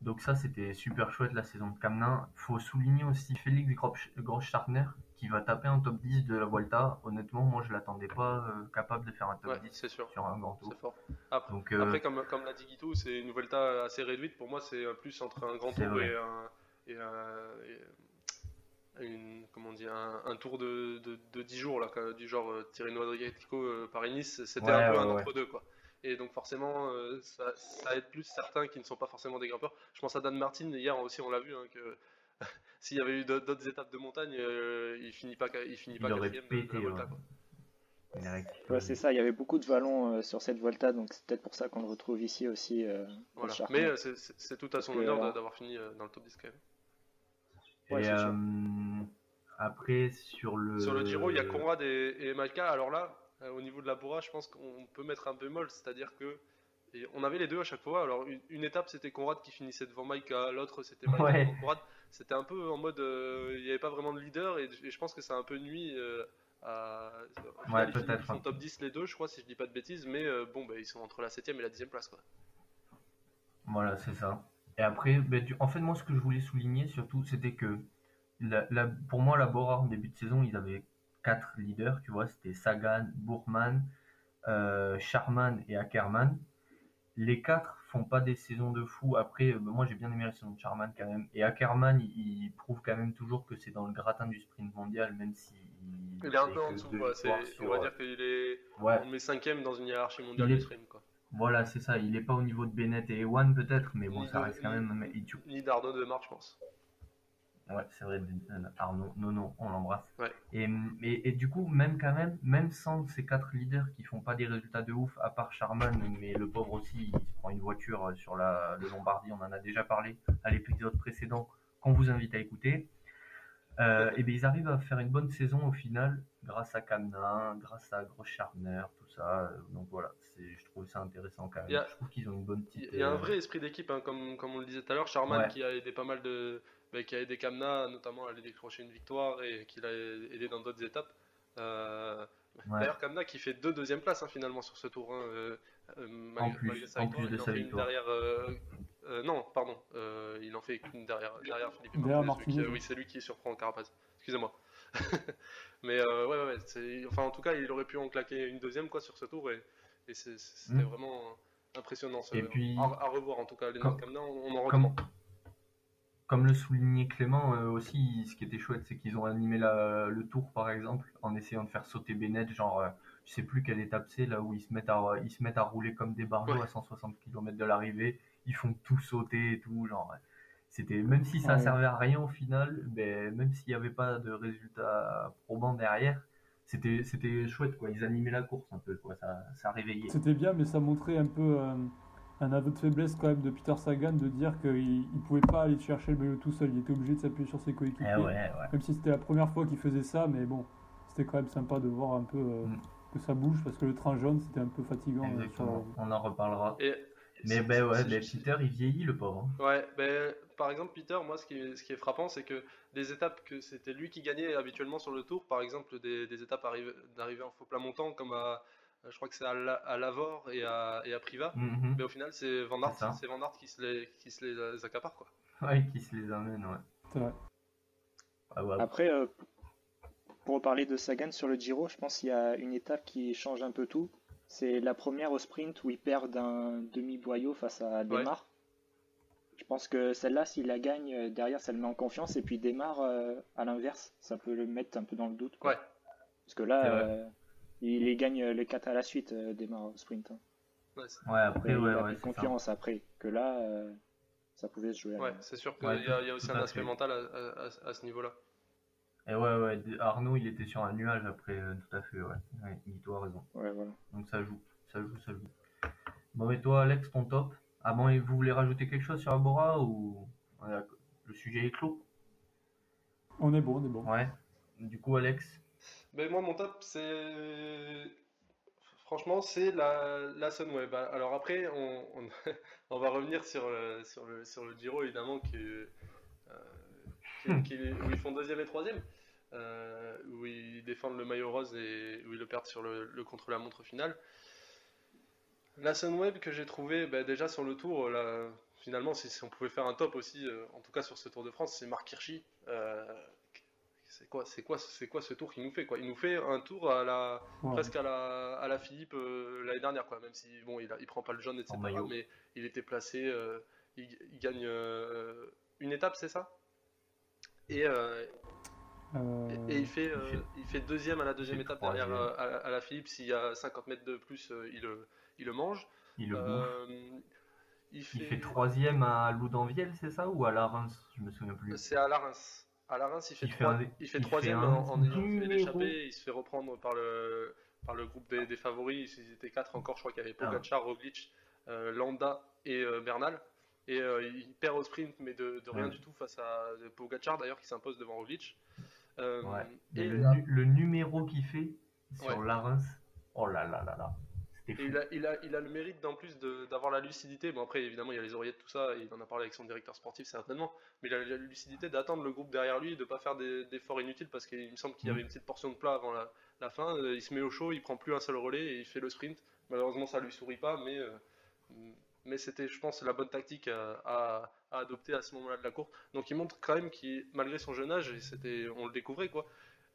A: Donc ça, c'était super chouette la saison de Kamna. faut souligner aussi Félix Groschartner, qui va taper un top 10 de la Vuelta. Honnêtement, moi, je l'attendais pas euh, capable de faire un top 10 sur un grand tour.
E: Fort. Après, Donc, euh, après, comme, comme l'a dit Guito, c'est une Vuelta assez réduite. Pour moi, c'est plus entre un grand tour et un, et une, comment dire, un, tour de, de, de, 10 jours, là, du genre euh, Tirreno Adriatico euh, Paris-Nice. C'était un peu un entre deux. Quoi. Et donc forcément, ça, ça, aide plus certains qui ne sont pas forcément des grimpeurs. Je pense à Dan Martin, hier aussi on l'a vu, hein, que <laughs> s'il y avait eu d'autres étapes de montagne, euh, il finit pas, il finit pas quatrième
D: c'est ça, il y avait beaucoup de vallons euh, sur cette Volta, donc c'est peut-être pour ça qu'on le retrouve ici aussi. Euh,
E: Mais c'est tout à son honneur d'avoir fini dans le top 10
A: et après, sur le...
E: Sur le Giro, il y a Conrad et, et Malka. Alors là, au niveau de la Bora, je pense qu'on peut mettre un bémol, c'est-à-dire que on avait les deux à chaque fois. Alors, une, étape, c'était Conrad qui finissait devant Maika, l'autre, c'était Maika devant Conrad. C'était un peu en mode, euh, il n'y avait pas vraiment de leader, et, je pense que ça a un peu nuit euh,
A: ouais, peut-être. Ils
E: sont top 10 les deux, je crois, si je dis pas de bêtises, mais bon, bah, ils sont entre la 7 et la 10 place. Quoi.
A: Voilà, c'est ça. Et après, ben, en fait, moi, ce que je voulais souligner surtout, c'était que la, pour moi, la Bora, en début de saison, ils avaient quatre leaders, tu vois, c'était Sagan, Bourman, euh, Charman et Ackerman. Les quatre font pas des saisons de fou. Après, ben, moi, j'ai bien aimé la saison de Charman quand même. Et Ackerman, il, prouve quand même toujours que c'est dans le gratin du sprint mondial, même si.
E: Il, est un peu en dessous, on va dire qu'il est. Ouais. On met cinquième dans une hiérarchie mondiale du sprint, quoi.
A: Voilà, c'est ça. Il n'est pas au niveau de Bennett et Ewan peut-être, mais bon, ça reste quand même.
E: Ni d'Arnaud de Marche, je pense.
A: Ouais, c'est vrai, Arnaud, non, non, on l'embrasse. Et, et, du coup, même quand même, même sans ces quatre leaders qui font pas des résultats de ouf, à part Charman, mais le pauvre aussi, il se prend une voiture sur la, le Lombardie, on en a déjà parlé à l'épisode précédent, qu'on vous invite à écouter. Euh, et bien ils arrivent à faire une bonne saison au final, grâce à Kamna, grâce à Gros Charner, tout ça. Donc voilà, je trouve ça intéressant quand même. je trouve qu'ils ont une bonne petite.
E: Il y a un euh, vrai esprit d'équipe, hein, comme, comme on le disait tout à l'heure. Charman qui a aidé pas mal de. Bah, qui a aidé Kamna notamment à aller décrocher une victoire et qui l'a aidé dans d'autres étapes. Euh, d'ailleurs, Kamna qui fait deux deuxièmes places hein, finalement sur ce tour. Hein,
A: euh, malgré, plus, ça, en plus de sa victoire.
E: Derrière, non, pardon, il en fait qu'une derrière, derrière Philippe
C: Martinez.
E: oui, c'est lui qui surprend Carapaz. Excusez-moi. <laughs> Mais ouais, ouais, enfin en tout cas, il aurait pu en claquer une deuxième quoi sur ce tour et et c'était hmm. vraiment impressionnant. et puis, à, revoir en tout cas, les comme, on, en recommande.
A: Comme, le soulignait Clément euh, aussi, ce qui était chouette, c'est qu'ils ont animé la, le tour par exemple en essayant de faire sauter Bennett, genre euh, je sais plus quelle étape c'est là où ils se mettent à ils se mettent à rouler comme des barjots à 160 km de l'arrivée, ils font tout sauter et tout, genre c'était même si ça servait à rien au final, ben, même s'il n'y avait pas de résultat probant derrière, c'était c'était chouette quoi. Ils animaient la course un peu quoi. Ça ça réveillait.
C: C'était bien mais ça montrait un peu euh, un aveu de faiblesse quand même de Peter Sagan de dire qu'il ne pouvait pas aller chercher le vélo tout seul. Il était obligé de s'appuyer sur ses coéquipiers.
A: Eh
C: même si c'était la première fois qu'il faisait ça mais bon c'était quand même sympa de voir un peu euh, mm. que ça bouge parce que le train jaune c'était un peu fatigant
A: euh, on en reparlera mais ben ouais Peter il vieillit le pauvre
E: hein. ouais ben par exemple, Peter, moi, ce qui est, ce qui est frappant, c'est que des étapes que c'était lui qui gagnait habituellement sur le tour, par exemple, des, des étapes d'arrivée en faux plat montant, comme à, je crois que c'est à, à, Lavore et à, et à Priva, mhm. mais au final, c'est Van Aert, c'est Van Aert qui se les, qui se les accapare, quoi.
A: Ouais, qui se les amène, ouais.
D: Ah, Après, euh, pour parler de Sagan sur le Giro, je pense qu'il y a une étape qui change un peu tout. C'est la première au sprint où il perd d'un demi-boyau face à Demar. Je pense que celle-là, s'il la gagne, euh, derrière, ça le met en confiance et puis démarre euh, à l'inverse. Ça peut le mettre un peu dans le doute.
E: Ouais.
D: Parce que là, euh, il, gagne les 4 à la suite, démarre au sprint. Hein.
A: Ouais, après, ouais, il ouais,
D: confiance après. Que là, ça pouvait se jouer.
E: Ouais, c'est sûr qu'il y, a aussi un aspect mental à, ce niveau-là.
A: Et ouais, ouais, Arnaud, il était sur un nuage après, tout à fait, ouais. ouais il a raison.
D: Ouais, voilà.
A: Donc ça joue, ça joue, ça joue. Bon, et toi, Alex, ton top? Ah bon, et vous voulez rajouter quelque chose sur Abora ou le sujet est clos?
C: On est bon, on est bon.
A: Ouais. Du coup, Alex?
E: Ben, Moi, mon top, c'est. Franchement, c'est la, la Sunweb. Alors après, on, on, <laughs> va revenir sur le, sur, le, sur le Giro, évidemment, qui, euh, qui, où ils font deuxième et troisième. Euh, où ils défendent le maillot rose et où ils le perdent sur le, le contre-la-montre final. La Sunweb que j'ai trouvé bah, déjà sur le tour, là, finalement, si, on pouvait faire un top aussi, euh, en tout cas sur ce Tour de France, c'est Marc Hirschi. Euh, c'est quoi, c'est quoi, c'est quoi ce tour qu'il nous fait quoi? Il nous fait un tour à la presque à la, à la Philippe euh, l'année dernière quoi. Même si bon, il, a, il prend pas le jaune etc. Mais il était placé, il, gagne une étape, c'est ça? Et, et, il fait, il fait deuxième à la deuxième étape derrière à, la Philippe. S'il y a 50 mètres de plus, il, il le mange.
A: Il le euh, il, fait... troisième à Loudanviel, c'est ça Ou à la Reims Je me souviens plus.
E: C'est à la Reims. À la Reims, il fait, il fait, troisième en, fait l'échappée. Il se fait reprendre par le, par le groupe des, favoris. Ils étaient quatre encore. Je crois qu'il y avait ah. Pogacar, Roglic, euh, Landa et euh, Bernal. Et il perd au sprint, mais de, rien du tout face à Pogacar d'ailleurs qui s'impose devant Roglic.
A: Et le, numéro qu'il fait sur Reims, oh là là là là
E: il a, il, a, il a le mérite d'en plus d'avoir la lucidité. Bon, après, évidemment, il y a les oreillettes, tout ça, il en a parlé avec son directeur sportif certainement, mais il a la lucidité d'attendre le groupe derrière lui, de ne pas faire d'efforts inutiles parce qu'il me semble qu'il y avait mm. une petite portion de plat avant la, la fin, il se met au chaud, il prend plus un seul relais et il fait le sprint. Malheureusement, ça lui sourit pas, mais mais c'était, je pense, la bonne tactique à, adopter à ce moment-là de la course. Donc il montre quand même qu'il, malgré son jeune âge, et c'était, on le découvrait quoi,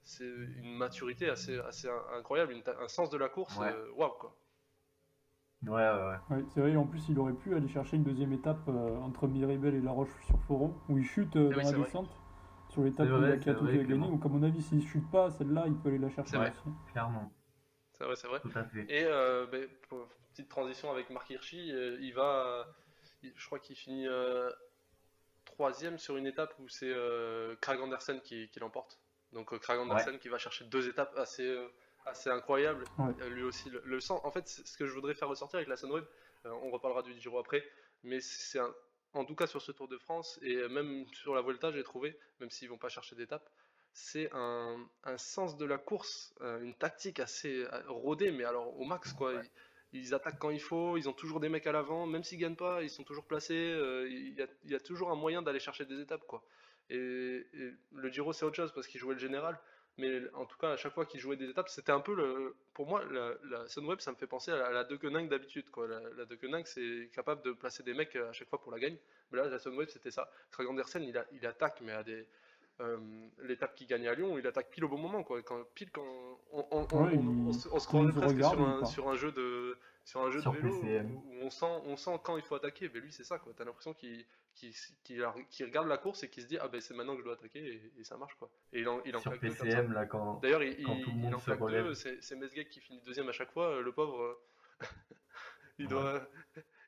E: c'est une maturité assez, assez incroyable, un sens de la course, waouh quoi.
A: Ouais, ouais,
C: ouais. c'est vrai, en plus, il aurait pu aller chercher une deuxième étape euh, entre Miribel et La Roche-sur-Foron, où il chute euh, eh dans la descente, sur l'étape où il a tout a gagné. Donc, à mon avis, s'il ne chute pas, celle-là, il peut aller la chercher aussi.
A: Clairement.
E: C'est vrai, c'est vrai. Et euh, ben, petite transition avec Marc Hirschi, il va, je crois qu'il finit troisième sur une étape où c'est Krag Andersen qui, qui l'emporte. Donc Krag Andersen qui va chercher deux étapes assez assez incroyable. Euh, lui aussi, le, sens. En fait, ce que je voudrais faire ressortir avec la Sunweb, euh, on reparlera du Giro après, mais c'est en tout cas sur ce Tour de France et même sur la Vuelta, j'ai trouvé, même s'ils vont pas chercher d'étape, c'est un, sens de la course, euh, une tactique assez rodée, mais alors au max quoi. Ils, attaquent quand il faut, ils ont toujours des mecs à l'avant, même s'ils gagnent pas, ils sont toujours placés. Il y, a, toujours un moyen d'aller chercher des étapes quoi. Et, et le Giro c'est autre chose parce qu'il jouait le général, mais en tout cas, à chaque fois qu'il jouait des étapes, c'était un peu le. Pour moi, la, la Sunweb, ça me fait penser à la, De d'habitude. Quoi. La, la De c'est capable de placer des mecs à chaque fois pour la gagne. Mais là, la Sunweb, c'était ça. Craig Andersen, il, il attaque, mais à des. Euh, l'étape qui gagne à Lyon, il attaque pile au bon moment. Quoi. Quand, pile quand. On, on, on, se croirait presque sur un, sur un jeu de sur un jeu de vélo où, on sent on sent quand il faut attaquer mais lui c'est ça quoi t'as l'impression qu'il qui, qui, regarde la course et qui se dit ah ben c'est maintenant que je dois attaquer et, ça marche quoi. Et il en, il en
A: Sur PCM là quand
E: D'ailleurs il, quand tout le monde se relève. C'est Mesgek qui finit deuxième à chaque fois, le pauvre euh, <laughs> il doit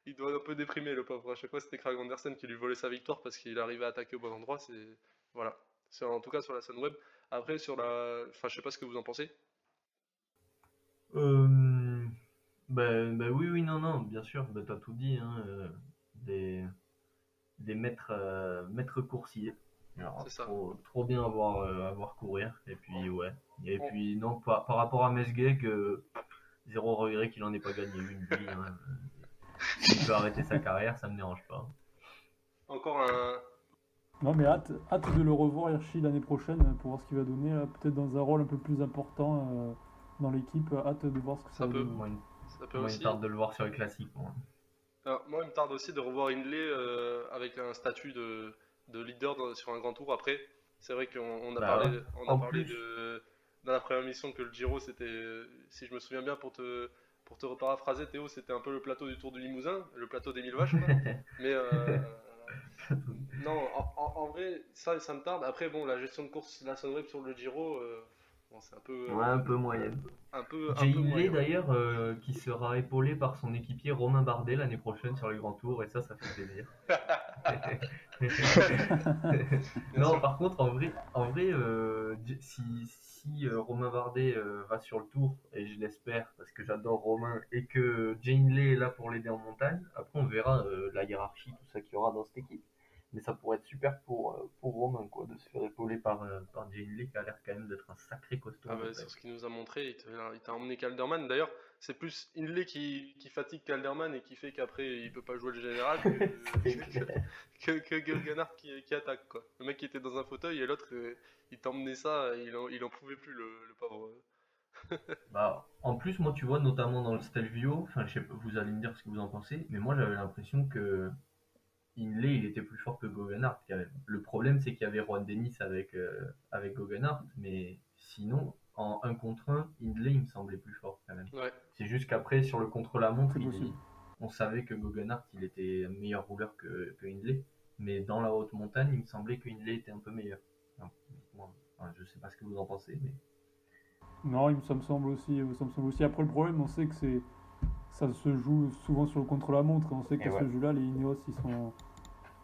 E: il doit un peu déprimer le pauvre. À chaque fois c'était Craig Anderson qui lui volait sa victoire parce qu'il arrivait à attaquer au bon endroit, c'est voilà. C'est en tout cas sur la scène web. Après sur la enfin je sais pas ce que vous en pensez.
A: Euh... Ben, ben oui oui non non bien sûr, ben, t'as tout dit hein. Euh, des des maîtres, euh, maîtres coursiers. trop, trop, bien à voir, euh, à voir courir. Et puis, ouais. Et puis, non, par, par rapport à Mesgeg, zéro regret qu'il en ait pas gagné une vie. Hein. <laughs> Il peut arrêter sa carrière, ça me dérange pas.
E: Encore un.
C: Non, mais hâte, hâte de le revoir Hirschi l'année prochaine pour voir ce qu'il va donner, peut-être dans un rôle un peu plus important euh, dans l'équipe. Hâte de voir ce que ça,
E: ça peut.
C: Moi,
E: ça peut aussi.
A: de le voir sur les classiques. Moi
E: moi, il me tarde aussi de revoir Hindley euh, avec un statut de, leader sur un grand tour. Après, c'est vrai qu'on a bah parlé, on a parlé de, dans la première mission que le Giro, c'était, si je me souviens bien, pour te, pour te reparaphraser, Théo, c'était un peu le plateau du Tour du Limousin, le plateau des mille vaches. <laughs> Mais euh, non, en, vrai, ça, ça me tarde. Après, bon, la gestion de course, la Sunweb sur le Giro. Euh, c'est un peu,
A: ouais, un peu moyenne.
E: Un peu,
A: d'ailleurs euh, qui sera épaulé par son équipier Romain Bardet l'année prochaine sur les grands tours et ça, ça fait plaisir. <laughs> <laughs> non, par contre, en vrai, en vrai euh, si, si euh, Romain Bardet va sur le tour, et je l'espère parce que j'adore Romain, et que Jane Lay est là pour l'aider en montagne, après on verra la hiérarchie, tout ça qu'il y aura dans cette équipe mais ça pourrait être super pour, euh, pour Romain quoi, de se faire épauler par, euh, par Jane Lee qui a l'air quand même d'être un sacré costaud.
E: Ah bah, c'est ce qu'il nous a montré, il t'a emmené Calderman. D'ailleurs, c'est plus Inley qui, qui fatigue Calderman et qui fait qu'après il peut pas jouer le général que, <laughs> que, que, qui, qui, attaque. Quoi. Le mec qui était dans un fauteuil et l'autre euh, il t'a emmené ça, il en, il en pouvait plus le, le pauvre. <laughs>
A: bah, en plus, moi, tu vois, notamment dans le Stelvio, enfin, vous allez me dire ce que vous en pensez, mais moi j'avais l'impression que Inley, il était plus fort que Guggenhardt. Le problème, c'est qu'il y avait Juan Dennis avec, euh, avec Guggenhardt, mais sinon, en 1 contre 1, Hindley, il me semblait plus fort quand même. C'est juste qu'après, sur le contre-la-montre, on savait que Guggenhardt, il était meilleur rouleur que, que Hindley, mais dans la haute montagne, il me semblait que Hindley était un peu meilleur. je sais pas ce que vous en pensez, mais.
C: Non, il me semble aussi. Ça me semble aussi. Après, le problème, on sait que c'est ça se joue souvent sur le contre-la-montre. On sait qu'à ce jeu-là, les Ineos, ils sont,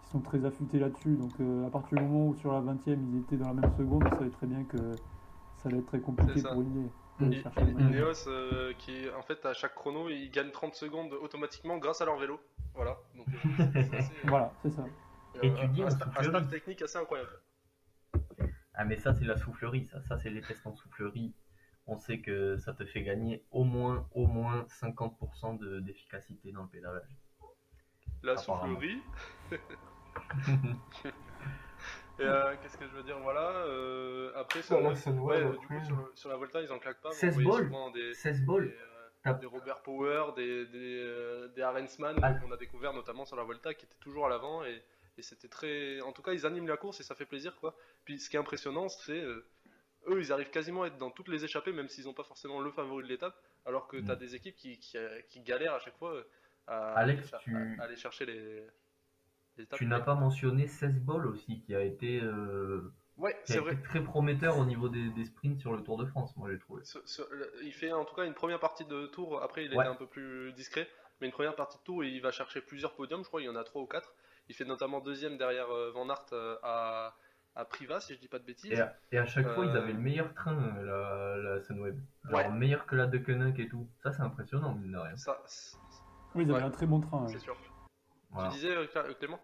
C: ils sont très affûtés là-dessus. Donc euh, à partir du moment où sur la 20 e ils étaient dans la même seconde, on savait très bien que ça allait être très compliqué pour Ineos.
E: Ineos euh, qui, en fait, à chaque chrono, ils gagnent 30 secondes automatiquement grâce à leur vélo. Voilà. Donc,
C: euh, <laughs> voilà, c'est ça.
A: Et tu dis un,
E: un technique assez incroyable.
A: Ah mais ça c'est la soufflerie, ça, ça c'est les tests en soufflerie on sait que ça te fait gagner au moins, au moins 50% d'efficacité dans le pédalage.
E: La soufflerie <laughs> Et euh, qu'est-ce que je veux dire Voilà. euh, après, sur,
A: Voilà,
E: ouais,
A: Sunweb,
E: du coup,
A: après.
E: sur, le- sur la Volta, ils en claquent pas.
A: 16
E: Vous voyez
A: balles.
E: Des,
A: 16
E: des,
A: balles.
E: euh, des Robert Power, des, des, des Arensman
A: Ah.
E: qu'on a découvert notamment sur la Volta qui étaient toujours à l'avant et, et c'était très. En tout cas, ils animent la course et ça fait plaisir quoi. Puis ce qui est impressionnant, c'est eux, ils arrivent quasiment à être dans toutes les échappées, même s'ils n'ont pas forcément le favori de l'étape, alors que tu as
A: Mm.
E: des équipes qui, qui, qui galèrent à chaque fois à,
A: Alex,
E: à-
A: tu-
E: à aller chercher les.
A: Tu n'as pas mentionné 16 balles aussi, qui a été, euh,
E: Ouais,
A: qui a été
E: vrai.
A: très prometteur au niveau des, des sprints sur le Tour de France, moi j'ai trouvé.
E: Ce- ce- le- il fait en tout cas une première partie de tour, après il
A: Ouais.
E: était un peu plus discret, mais une première partie de tour il va chercher plusieurs podiums, je crois il y en a trois ou quatre. Il fait notamment deuxième derrière euh, Van Aert euh, à, à Privas, si je dis pas de bêtises.
A: Et à, et à chaque fois, ils avaient le meilleur train, la, la Sunweb. Genre
E: Ouais.
A: meilleur que la de Koenig et tout. Ça, c'est impressionnant, mine de rien.
E: Ça,
C: Oui, ils avaient
E: Ouais.
C: un très bon train. ouais.
E: c'est sûr.
A: Voilà.
E: Tu disais Clément?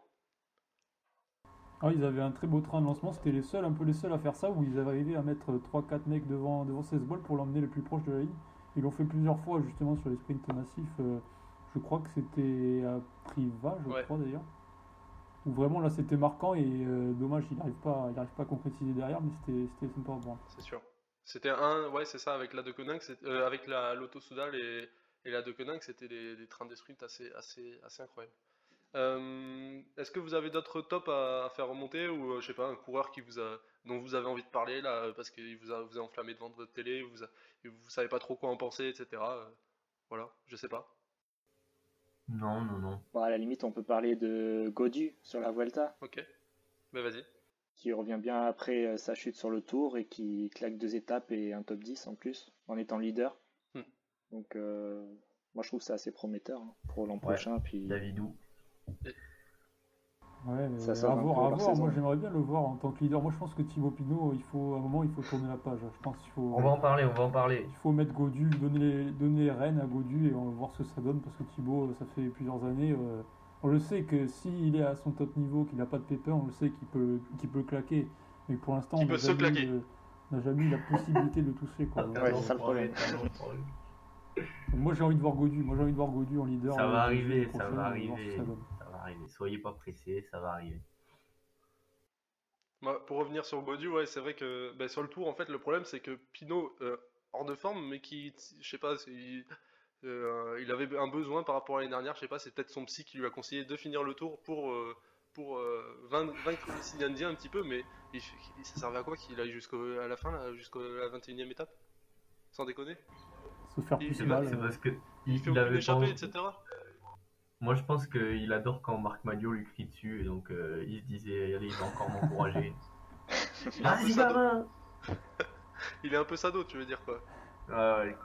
C: Ah, ils avaient un très beau train de lancement. C'était les seuls, un peu les seuls à faire ça, où ils avaient arrivé à mettre 3-4 mecs devant, devant 16 balles pour l'emmener le plus proche de la ligne. Ils l'ont fait plusieurs fois, justement, sur les sprints massifs. euh, je crois que c'était à Privas, je
E: Ouais.
C: crois d'ailleurs. Où vraiment là c'était marquant et euh, dommage, il n'arrive pas, il arrive pas à concrétiser derrière, mais c'était sympa à voir.
E: C'est sûr. C'était un, ouais, c'est ça, avec la de Koenig, euh, avec la l'Auto Soudal et, et la de Koenig, c'était des, des trains de sprint assez, assez, assez incroyables. Euh, Est-ce que vous avez d'autres tops à, à faire remonter ou euh, je sais pas un coureur qui vous a, dont vous avez envie de parler là euh, parce qu'il vous a, vous a enflammé devant votre télé, vous a- et vous savez pas trop quoi en penser, etc. euh, voilà, je sais pas.
A: Non, non, non.
D: Bon, à la limite, on peut parler de Godu sur la Vuelta,
E: Ok, mais vas-y.
D: qui revient bien après sa chute sur le tour et qui claque deux étapes et un top 10 en plus, en étant leader.
E: Hmm.
D: Donc, euh, moi, je trouve ça assez prometteur hein, pour l'an
A: Ouais.
D: prochain. Puis,
A: Davidou.
C: Ouais, mais
D: Ça
C: à voir, à voir.
D: saison.
C: Moi j'aimerais bien le voir en tant que leader. Moi je pense que Thibaut Pinot, il faut, à un moment, il faut tourner la page. Je pense qu'il faut.
A: On va en parler, on va en parler.
C: Il faut mettre Godu, donner les, donner les rênes à Godu et on va voir ce que ça donne parce que Thibaut, ça fait plusieurs années. euh, on le sait que s'il est à son top niveau, qu'il n'a pas de pépin, on le sait qu'il peut, qu'il peut claquer. Mais pour l'instant, on n'a jamais, euh, on n'a jamais eu la possibilité de toucher. Quoi. Donc, <laughs>
D: Ouais,
C: euh,
D: c'est ça le problème.
C: donc moi j'ai envie de voir Godu. Moi j'ai envie de voir Godu en leader.
A: Ça
C: euh,
A: va arriver, ça va arriver. Arriver. Soyez pas pressés, ça va arriver.
E: Pour revenir sur Baudu, ouais, c'est vrai que ben, sur le tour, en fait, le problème c'est que Pinot, euh, hors de forme, mais qui, je sais pas, il, euh, il avait un besoin par rapport à l'année dernière, je sais pas, c'est peut-être son psy qui lui a conseillé de finir le tour pour, euh, pour euh, vain- vaincre le signe indien un petit peu, mais il, il- ça servait à quoi qu'il aille jusqu'à la fin, là, jusqu'à la 21 e étape? Sans déconner?
C: Se faire pousser
E: il
C: mal.
A: c'est parce que
E: Il
A: il,
E: fait
A: il avait
E: etc.
A: Moi, je pense qu'il adore quand Marc Magnot lui crie dessus, et donc euh, il se disait, allez, il va encore m'encourager. <laughs>
E: Il est un peu
A: Vas-y,
E: sado,
A: gamin <laughs>
E: il est un peu sado, tu veux dire quoi?
A: Ouais, ouais.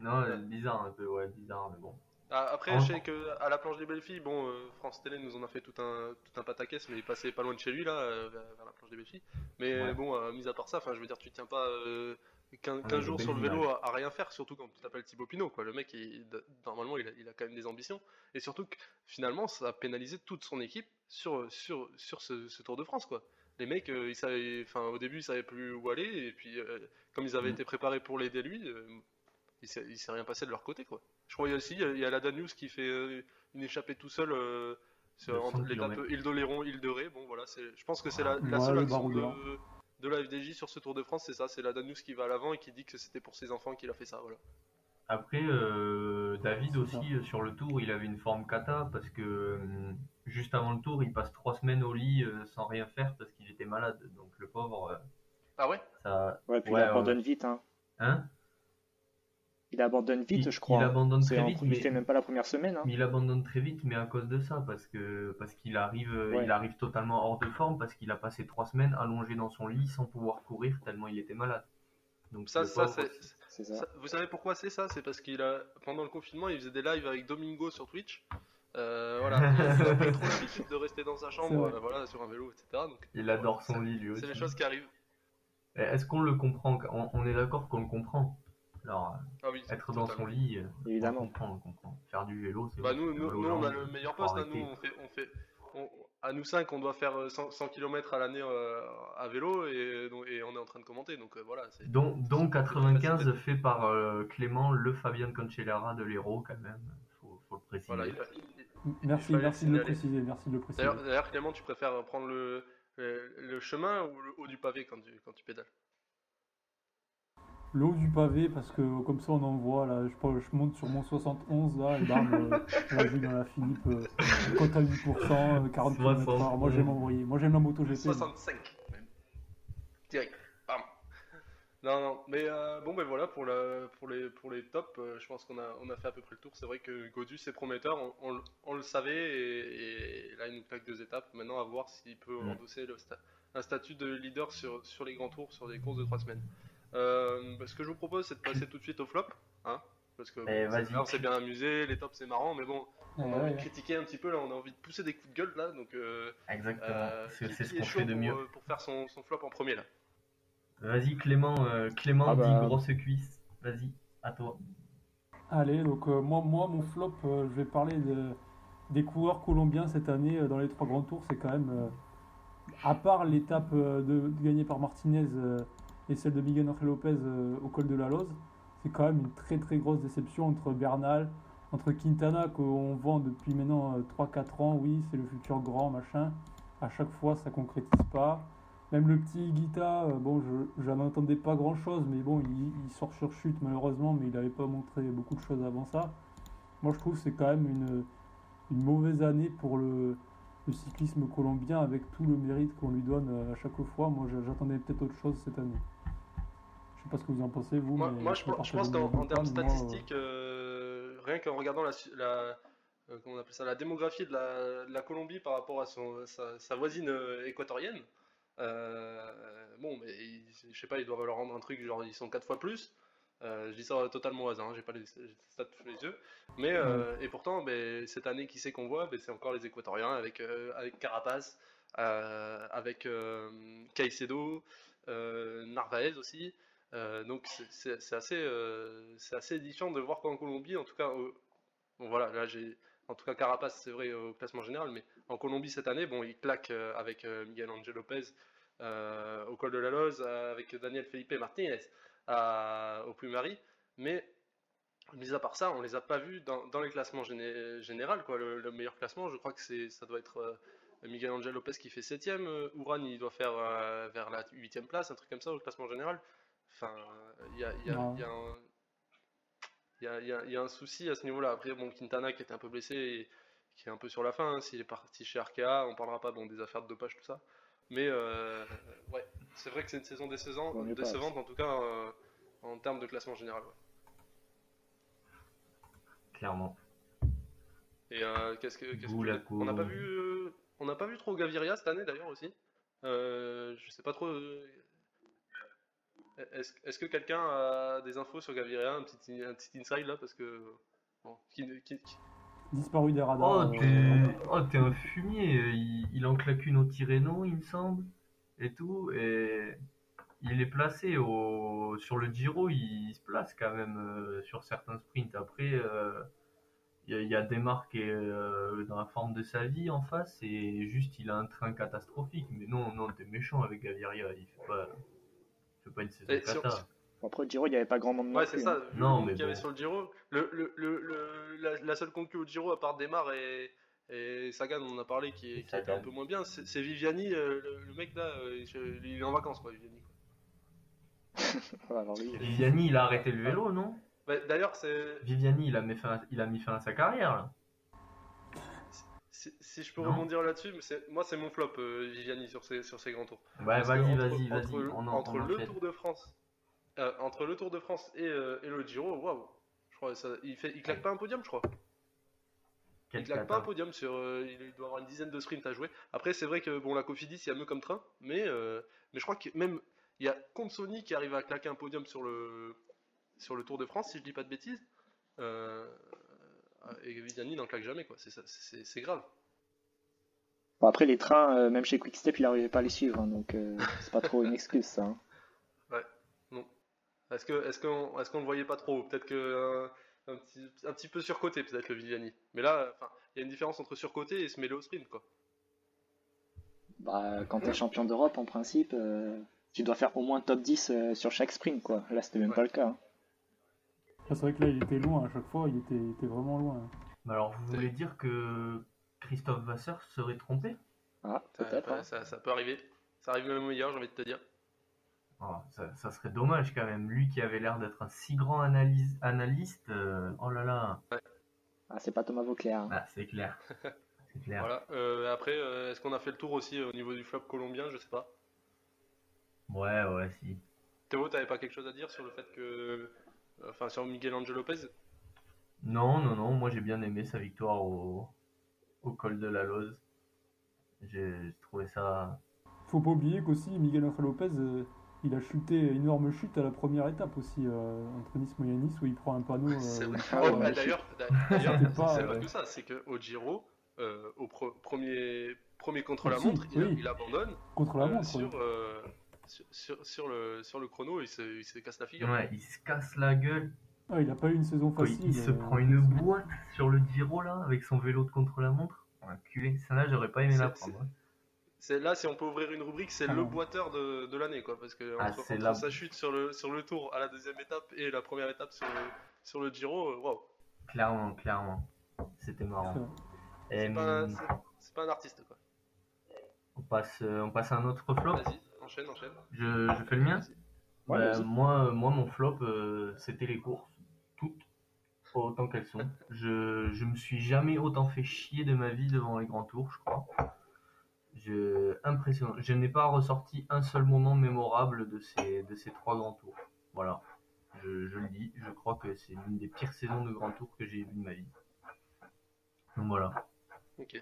A: Non, bizarre un peu, ouais, bizarre, mais bon.
E: Ah, Après,
A: En-
E: je sais que à la planche des belles filles, bon, euh, France Télé nous en a fait tout un tout un pataquès, mais il passait pas loin de chez lui là, euh, vers, vers la planche des belles filles. Mais
A: Ouais.
E: bon, euh, mis à part ça, enfin, je veux dire, tu tiens pas euh, 15,
A: Ah,
E: 15
A: de
E: jours sur le vélo à, à rien faire, surtout quand tu t'appelles Thibaut Pinot, quoi. Le mec, il- normalement, il a, il a quand même des ambitions, et surtout que finalement, ça a pénalisé toute son équipe sur sur sur ce, ce Tour de France, quoi. Les mecs, euh, ils savaient, au début, ils savaient plus où aller, et puis euh, comme ils avaient
A: Mm.
E: été préparés pour l'aider lui. euh, il s'est s'est rien passé de leur côté quoi. Je crois qu'il y a aussi il y a- il y a la Danius qui fait euh, une échappée tout seul euh, sur entre
A: 100
E: l'étape île d'Oléron, île de Ré. Bon voilà, c'est je pense que c'est la, la seule
C: le
E: action de, de la FDJ sur ce Tour de France, c'est ça, c'est la Danius qui va à l'avant et qui dit que c'était pour ses enfants qu'il a fait ça, voilà.
A: Après, euh, David aussi, euh, sur le tour, il avait une forme cata, parce que euh, juste avant le tour, il passe trois semaines au lit euh, sans rien faire parce qu'il était malade. Donc le pauvre, euh,
E: Ah ouais?
A: ça...
D: ouais, puis
A: Ouais,
D: il abandonne vite. Hein.
A: Hein?
D: Il abandonne vite,
A: il,
D: je crois.
A: il abandonne très vite,
D: Il
A: mais...
D: fait même pas la première semaine. Hein.
A: mais il abandonne très vite, mais à cause de ça, parce que parce qu'il arrive, euh,
D: Ouais.
A: il arrive totalement hors de forme, parce qu'il a passé trois semaines allongé dans son lit sans pouvoir courir tellement il était malade. Donc
E: Ça, ça c'est.
D: C'est ça.
E: ça- Vous savez pourquoi c'est ça? C'est parce qu'il a pendant le confinement, il faisait des lives avec Domingo sur Twitch. Euh, voilà, <laughs> il a pas trop l'habitude de rester dans sa chambre, euh, voilà, sur un vélo, etc. Donc,
A: il adore son lit lui aussi.
E: c'est les choses qui arrivent.
A: Est-ce qu'on le comprend? On, on est d'accord qu'on le comprend. Alors,
E: Ah oui,
A: euh, être dans son lit, euh,
D: Évidemment.
A: on le comprend, on le comprend. Faire du vélo, c'est
E: Bah nous, nous, nous, on a le meilleur poste, hein, nous on fait, on fait, on- à nous cinq on doit faire euh, 100, 100 km à l'année euh, à vélo et, donc- et on est en train de commenter, donc euh, voilà.
A: dont
E: c'est-
A: 95
E: c'est-
A: fait par euh, Clément, le Fabien Cancellara de l'Hérault quand même, faut, faut le préciser.
E: Voilà, il- il-
C: Merci, merci de le préciser. Merci de le préciser.
E: D'ailleurs, d'ailleurs, Clément, tu préfères prendre le, le, chemin ou le haut du pavé quand tu, quand tu pédales?
C: Le haut du pavé parce que comme ça on en voit là je, je monte sur mon 71 là et bam euh, je dans <laughs> la Philippe euh, quand à 8% 40 km moi j'aime envoyer moi j'aime la moto GP
E: 65 même. Direct. Bam non non mais euh, bon ben voilà pour, la, pour les pour les tops euh, je pense qu'on a on a fait à peu près le tour. C'est vrai que Godus est prometteur. On, on, le savait et, là il nous claque deux étapes. Maintenant à voir s'il peut endosser le un statut de leader sur sur les grands tours sur des courses de trois semaines. euh, ce que je vous propose, c'est de passer tout de suite au flop. Hein parce que bon, c'est bien amusé, les tops c'est marrant, mais bon, on a envie de critiquer un petit peu, là, on a envie de pousser des coups de gueule là. Donc,
A: euh, Exactement, euh, c'est ce qu'on fait de
E: pour,
A: mieux.
E: Euh, pour faire son, son, flop en premier là.
A: Vas-y Clément, euh, Clément ah dit bah... grosse cuisse. Vas-y, à toi.
C: Allez, donc moi, moi, mon flop, je vais parler de, des coureurs colombiens cette année dans les trois grands tours. C'est quand même, à part l'étape de, de, gagnée par Martinez et celle de Miguel Angel Lopez euh, au col de la Loze. C'est quand même une très très grosse déception entre Bernal, entre Quintana qu'on vend depuis maintenant 3-4 euh, ans, oui c'est le futur grand machin. À chaque fois ça concrétise pas. Même le petit Guita, euh, bon je entendais pas grand chose, mais bon il, sort sur chute malheureusement, mais il n'avait pas montré beaucoup de choses avant ça. Moi je trouve que c'est quand même une, une mauvaise année pour le cyclisme colombien avec tout le mérite qu'on lui donne à chaque fois. Moi j'attendais peut-être autre chose cette année. Sais pas ce que vous en pensez, vous.
E: Moi, moi je, pense qu'en termes statistiques, euh, rien qu'en regardant la, la euh, comment on appelle ça, la démographie de la, de la Colombie par rapport à son, sa, voisine euh, équatorienne, bon, mais je sais pas, ils doivent leur rendre un truc, genre ils sont quatre fois plus. je dis ça totalement au hasard, hein, j'ai pas les stats sous les yeux. Mais, et pourtant, ben, cette année, qui c'est qu'on voit? Ben, C'est encore les Équatoriens avec, avec Carapaz, avec Caicedo, Narvaez aussi. Euh, donc c'est assez, euh, édifiant de voir qu'en Colombie, en tout cas, voilà, là j'ai, en tout cas Carapace, c'est vrai au classement général, mais en Colombie cette année, bon, il claque euh, avec Miguel Angel Lopez au col de la Loze, avec Daniel Felipe Martinez au Puy-Marie, mais mis à part ça, on les a pas vus dans, dans les classements géné général, quoi. Le, meilleur classement, je crois que ça doit être Miguel Angel Lopez qui fait 7ème, Ouran il doit faire vers la 8ème place, un truc comme ça au classement général. Enfin, il y a, y, a, y, a y, a, y, a, un souci à ce niveau-là. Après, bon, Quintana qui était un peu blessé et qui est un peu sur la fin, hein, s'il est parti chez Arkea, on parlera pas bon, des affaires de dopage, tout ça. Mais euh, ouais, c'est vrai que c'est une saison décevante, décevante en tout cas euh, en termes de classement général. Ouais.
A: Clairement.
E: Et euh, qu'est-ce que, qu que on n'a pas vu, euh, on n'a pas vu trop Gaviria cette année d'ailleurs aussi. Euh, je sais pas trop. Est-ce que quelqu'un a des infos sur Gaviria, un petit, un petit inside là Parce que. Bon, qui,
C: Disparu des radars.
A: Oh, euh, oh, t'es un fumier. Il, en claque une au Tirreno, il me semble. Et tout. Et il est placé au, sur le Giro. Il, se place quand même euh, sur certains sprints. Après, euh, il y, a des marques dans la forme de sa vie en face. Et juste, il a un train catastrophique. Mais non, non, t'es méchant avec Gaviria. Il fait pas pas une saison
D: Après le Giro, il n'y avait pas grand monde.
E: Ouais, c'est ça.
A: Hein. Non, mais
E: qu'il y avait sur le Giro. Le, le, le, la, seule concu au Giro, à part Demar et, et Sagan, on en a parlé, qui, qui a été un peu moins bien, c'est Viviani. Euh, le, mec là, euh, il est en vacances, quoi, Viviani.
A: Quoi. <laughs> Viviani, il a arrêté le vélo, non?
E: Bah, D'ailleurs, c'est.
A: Viviani, il a, mis fin, il a mis fin à sa carrière, là.
E: Si, je peux rebondir là-dessus, moi c'est mon flop euh, Viviani sur ces, sur ces grands tours.
A: Ouais, vas-y, vas-y, vas-y.
E: Entre, le Tour de France, euh, entre le Tour de France et, euh, et le Giro, waouh, je crois ça, il fait, il claque pas un podium, je crois. il claque pas un podium sur, il doit avoir une dizaine de sprints à jouer. Après c'est vrai que bon la Cofidis il y a mieux comme train, mais mais je crois que même il y a Consoni qui arrive à claquer un podium sur le sur le Tour de France si je dis pas de bêtises. Et Viviani n'en claque jamais quoi, c'est grave
D: après, les trains, euh, même chez Quickstep, il n'arrivait pas à les suivre, hein, donc euh, c'est pas trop une excuse ça. Hein. <laughs>
E: Ouais, non. Est-ce qu'on est qu'on est qu'on le voyait pas trop? Peut-être que un, petit, un petit peu surcoté, peut-être le Viviani. Mais là, il y a une différence entre surcoté et se mêler au sprint, quoi.
D: Bah, quand t'es champion d'Europe, en principe, euh, tu dois faire au moins top 10 sur chaque sprint, quoi. Là, c'était même pas le cas. Hein.
C: C'est vrai que là, il était loin à chaque fois, il était, il était vraiment loin.
A: alors, vous voulez dire que Christophe Vasseur serait trompé?
D: Ah, peut-être.
E: hein. ça, peut arriver. Ça arrive même hier, j'ai envie de te dire.
A: Oh, ça, serait dommage quand même. Lui qui avait l'air d'être un si grand analyste. Euh, oh là là.
D: Ah, c'est pas Thomas Vauclair. Hein.
A: Ah, c'est clair. <laughs> clair.
E: Voilà. Euh, après, euh, est-ce qu'on a fait le tour aussi au niveau du flop colombien? Je sais pas.
A: Ouais, ouais, si.
E: Théo, t'avais pas quelque chose à dire sur le fait que. Enfin, sur Miguel Angel Lopez
A: Non, non, non. Moi, j'ai bien aimé sa victoire au, au col de la Loze. J'ai trouvé ça.
C: Faut pas oublier qu'aussi Miguel Angel Lopez, euh, il a chuté, énorme chute à la première étape aussi, euh, entre Nice et Nice, où il prend un panneau. <laughs>
E: Euh, <laughs> d'ailleurs, <laughs> c'est pas que ça, c'est qu'au Giro, au premier, premier contre la montre, il, abandonne.
C: Contre la montre.
E: Sur, sur, le, sur le chrono, il se, il se casse la figure.
A: Ouais, il se casse la gueule.
C: Ah, il a pas eu une saison facile.
A: il se prend une boîte sur le Giro là, avec son vélo de contre la montre. Enculé, ça là, j'aurais pas aimé la prendre. Hein.
E: C'est là, si on peut ouvrir une rubrique, c'est le boiteur de, de l'année, quoi, parce que ah, entre, sa chute sur le sur le tour à la deuxième étape et la première étape sur le, sur le Giro, euh, waouh.
A: Clairement, clairement, c'était marrant.
E: C'est pas, pas, un artiste, quoi.
A: On passe, euh, on passe à un autre flop.
E: Vas-y, enchaîne, enchaîne.
A: Je, je fais le mien. Bah, moi, moi, mon flop, euh, c'était les courses, toutes autant qu'elles sont. Je, je me suis jamais autant fait chier de ma vie devant les grands tours, je crois. Je, impressionnant. Je n'ai pas ressorti un seul moment mémorable de ces, de ces trois grands tours. Voilà. Je, le dis, je crois que c'est l'une des pires saisons de grands tours que j'ai vues de ma vie. Donc voilà.
E: Ok.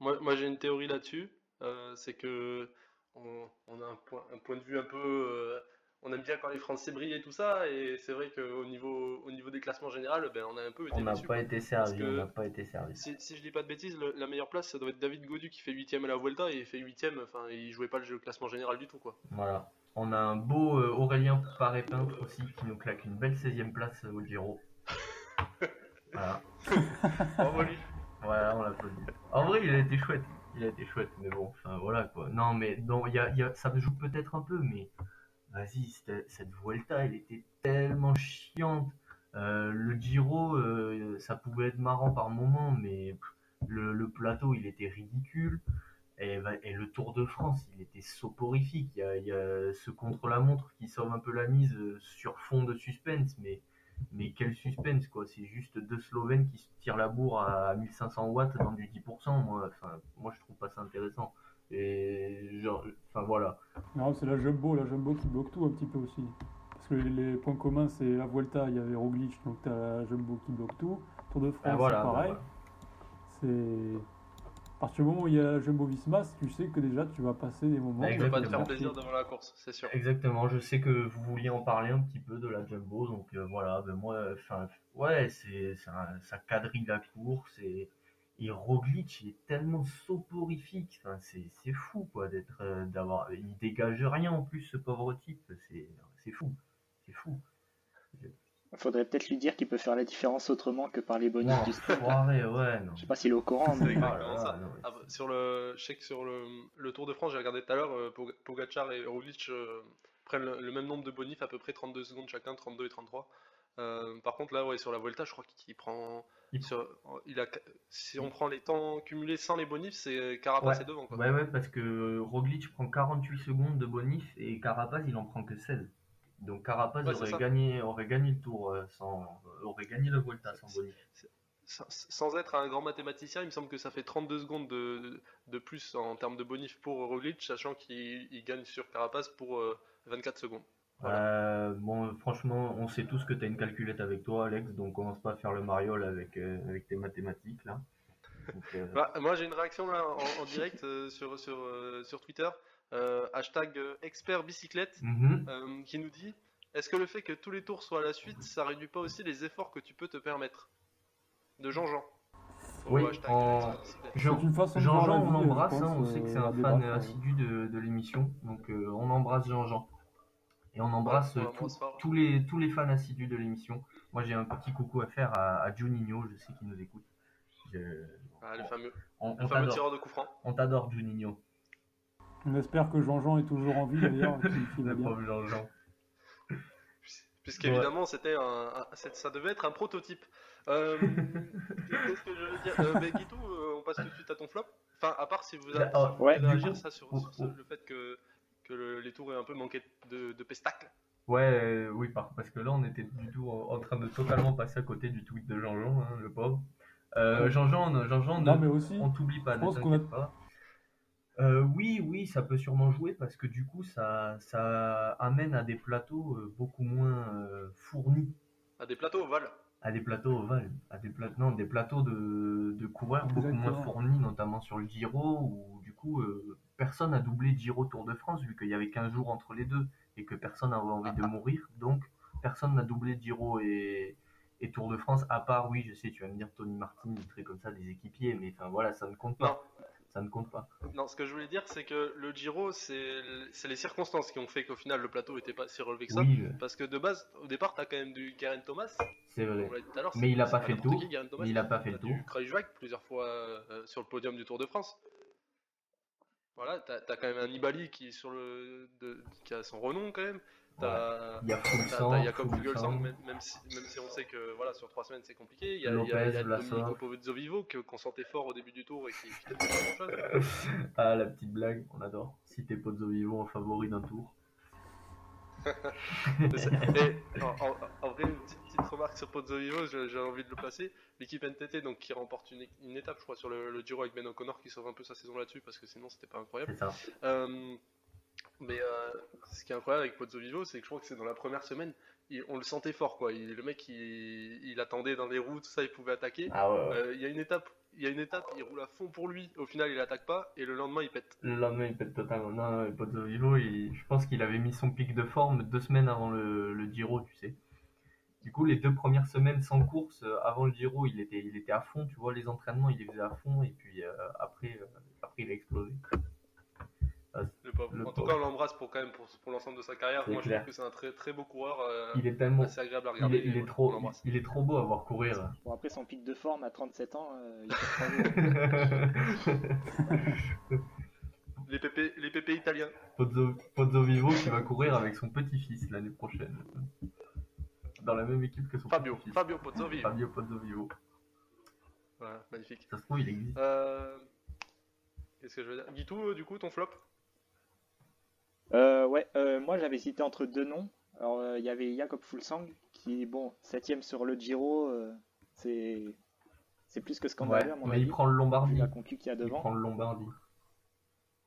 E: Moi, moi j'ai une théorie là-dessus. Euh, c'est que on, a un point, un point, de vue un peu euh, on aime bien quand les Français brillent et tout ça, et c'est vrai qu'au niveau, au niveau des classements généraux, ben, on a un peu été
A: On n'a pas été servi, on n'a pas été servi.
E: Si, si, je dis pas de bêtises, la meilleure place, ça doit être David Godu qui fait 8 à la Vuelta, et il fait 8 enfin, il jouait pas le, jeu, classement général du tout, quoi.
A: Voilà. On a un beau euh, Aurélien Paré-Peintre aussi, qui nous claque une belle 16ème place au Giro. <laughs> voilà.
E: Bravo lui.
A: Voilà, on l'applaudit. En vrai, il a été chouette. Il a été chouette, mais bon, enfin voilà quoi. Non, mais non, y a, y a, ça me joue peut-être un peu, mais vas-y, cette Vuelta, elle était tellement chiante. Euh, le Giro, euh, ça pouvait être marrant par moment, mais le, plateau, il était ridicule. Et, le Tour de France, il était soporifique. Il y, a, ce contre-la-montre qui sauve un peu la mise euh, sur fond de suspense, mais, mais quel suspense, quoi. C'est juste deux Slovènes qui se tirent la bourre à 1500 watts dans du 10%. Moi, enfin, moi je trouve pas ça intéressant. Et genre, enfin voilà.
C: Non, c'est la Jumbo, la Jumbo qui bloque tout un petit peu aussi. Parce que les, points communs, c'est la Vuelta, il y avait Roglic, donc t'as la Jumbo qui bloque tout. Tour de France, c'est pareil. C'est. À partir du moment où il y a la Jumbo Visma, tu sais que déjà tu vas passer des moments.
E: Tu vas pas te faire plaisir devant la course, c'est sûr.
A: Exactement, je sais que vous vouliez en parler un petit peu de la Jumbo, donc euh, voilà, ben moi, enfin, ouais, c'est, ça, ça quadrille la course et et Roglic, il est tellement soporifique. Enfin, c'est fou, quoi, d'être, euh, d'avoir. Il dégage rien en plus, ce pauvre type. C'est fou. C'est fou.
D: Il faudrait peut-être lui dire qu'il peut faire la différence autrement que par les bonus du.
A: Ouais, ouais,
D: Je sais pas s'il est au courant. Mais...
E: Ah, ah, sur le, je sais que sur le, le Tour de France, j'ai regardé tout à l'heure, euh, Pogacar et Roglic euh, prennent le, même nombre de bonifs, à peu près 32 secondes chacun, 32 et 33. par contre, là, ouais, sur la Vuelta, je crois qu'il prend il a, si on prend les temps cumulés sans les bonifs, c'est Carapace est devant. Quoi.
A: Ouais, ouais, parce que Roglic prend 48 secondes de bonif et Carapace il en prend que 16. Donc Carapace aurait, gagné, aurait gagné le tour euh, sans, aurait gagné la Vuelta sans.
E: Sans être un grand mathématicien, il me semble que ça fait 32 secondes de, de plus en termes de bonif pour Roglic, sachant qu'il gagne sur Carapace pour 24 euh, secondes.
A: Euh, bon, franchement, on sait tous que tu as une calculette avec toi, Alex, donc commence pas à faire le mariole avec, euh, avec tes mathématiques là.
E: Bah, moi, j'ai une réaction là en, direct sur, sur, sur Twitter, hashtag expert bicyclette, mhm. qui nous dit Est-ce que le fait que tous les tours soient à la suite, ça réduit pas aussi les efforts que tu peux te permettre De Jean-Jean.
A: Oui, en... Jean-Jean, on l'embrasse, hein, on sait que c'est un fan assidu de, de l'émission, donc on embrasse Jean-Jean. Et on embrasse tous, les, tous les fans assidus de l'émission. Moi, j'ai un petit coucou à faire à, à Juninho, je sais qu'il nous écoute.
E: Ah, le fameux, on, tireur de coup franc.
A: On t'adore, Juninho.
C: On espère que Jean-Jean est toujours en vie d'ailleurs.
A: le pauvre Jean-Jean.
E: Puisqu'évidemment, c'était un, ça devait être un prototype. Euh, <laughs> Qu'est-ce que je veux dire? Euh, ben, Guitou, euh, on passe tout de suite à ton flop Enfin, à part si vous avez
A: oh,
E: vous
D: ouais,
E: réagir
A: coup,
E: ça sur, le fait que, que le- les tours aient un peu manqué de, de pestacle.
A: Ouais, euh, oui, par- parce que là, on était du tout en, en train de totalement passer à côté du tweet de Jean-Jean, hein, le pauvre. Euh, Jean-Jean, Jean-Jean,
C: mais
A: on t'oublie pas, ne t'inquiète pas. Euh, oui, oui, ça peut sûrement jouer parce que du coup, ça, ça amène à des plateaux euh, beaucoup moins euh, fournis,
E: À des plateaux ovales.
A: à des plateaux ovales, à des plateaux, non, des plateaux de, de coureurs beaucoup moins fournis, notamment sur le Giro, où du coup, euh, personne n'a doublé Giro Tour de France vu qu'il y avait 15 jours entre les deux et que personne n'avait envie de <laughs> mourir, donc personne n'a doublé Giro et, et Tour de France, à part, oui, je sais, tu vas me dire Tony Martin, des trucs comme ça, des équipiers, mais enfin voilà, ça ne compte pas.
E: Non.
A: Ça ne compte pas.
E: Non, ce que je voulais dire, c'est que le Giro, c'est les circonstances qui ont fait qu'au final, le plateau était pas si relevé que ça.
A: Oui, euh,
E: Parce que de base, au départ, t'as quand même du Garen Thomas.
A: c'est vrai. Mais il a
E: c'est
A: pas fait le tour. il a pas fait le tour.
E: plusieurs fois euh, sur le podium du Tour de France. Voilà, t'as as quand même un Nibali qui, est sur le, de- qui a son renom quand même. T'as
A: a
E: Jakob
A: Fulsan.
E: Fuglsang, même, même si, même si on sait que voilà, sur trois semaines c'est compliqué. Il y a, y a-
A: Lopez,
E: y a
A: Vlasov.
E: Domenico Pozzovivo que- qu'on sentait fort au début du tour et qui fait pas grand chose. <laughs>
A: Ah, la petite blague, on adore. Si t'es Pozzo Vivo en favori d'un tour. <laughs>
E: Et en, en- en vrai, une petite, petite remarque sur Pozzo Vivo, je- j'ai envie de le placer. L'équipe NTT, donc qui remporte une, une étape, je crois, sur le, le Giro avec Ben O'Connor, qui sauve un peu sa saison là-dessus parce que sinon c'était pas incroyable. Mais euh, ce qui est incroyable avec Pozzo Vivo, c'est que je crois que c'est dans la première semaine, il- on le sentait fort quoi. Il- le mec, il, il attendait dans les roues, tout ça, il pouvait attaquer.
A: Ah ouais, ouais.
E: Euh, Il y a une étape, il y a une étape, il roule à fond pour lui. Au final, il attaque pas et le lendemain, il pète.
A: Le lendemain, il pète totalement. Non, non, Pozzo Vivo, je pense qu'il avait mis son pic de forme deux semaines avant le, le Giro, tu sais. Du coup, les deux premières semaines sans course, euh, avant le Giro, il était, il était à fond, tu vois, les entraînements, il les faisait à fond, et puis euh, après, après, il a explosé.
E: Le pauvre.
A: Le
E: en tout
A: pauvre.
E: cas, on l'embrasse pour quand même pour, pour l'ensemble de sa carrière. Moi, je trouve que c'est un très très beau coureur, euh,
A: Il est tellement.
E: assez agréable à
A: Il
E: regarder.
A: est, il est trop,
E: l'embrasse.
A: il est trop beau à voir courir.
D: Bon, après son pic de forme à 37 ans, euh, il fait. <laughs>
E: Les pépés, les pépés italiens.
A: Pozzo, Pozzo Vivo qui va courir avec son petit-fils l'année prochaine. Dans la même équipe que son
E: Fabio,
A: petit-fils.
E: Fabio Pozzovivo.
A: Fabio Pozzo Vivo.
E: Voilà, magnifique.
A: Ça se trouve, il existe.
E: Euh, Qu'est-ce que je veux dire? Guitou, euh, du coup, ton flop?
D: Euh, ouais, euh, moi j'avais hésité entre deux noms. Alors euh, il y avait Jakob Fulsang qui, bon, septième sur le Giro, euh, c'est c'est plus que scandaleux
A: Ouais,
D: à mon
A: mais
D: avis.
A: il prend le Lombardie.
D: la concu qu'il y a
A: Il prend le Lombardie.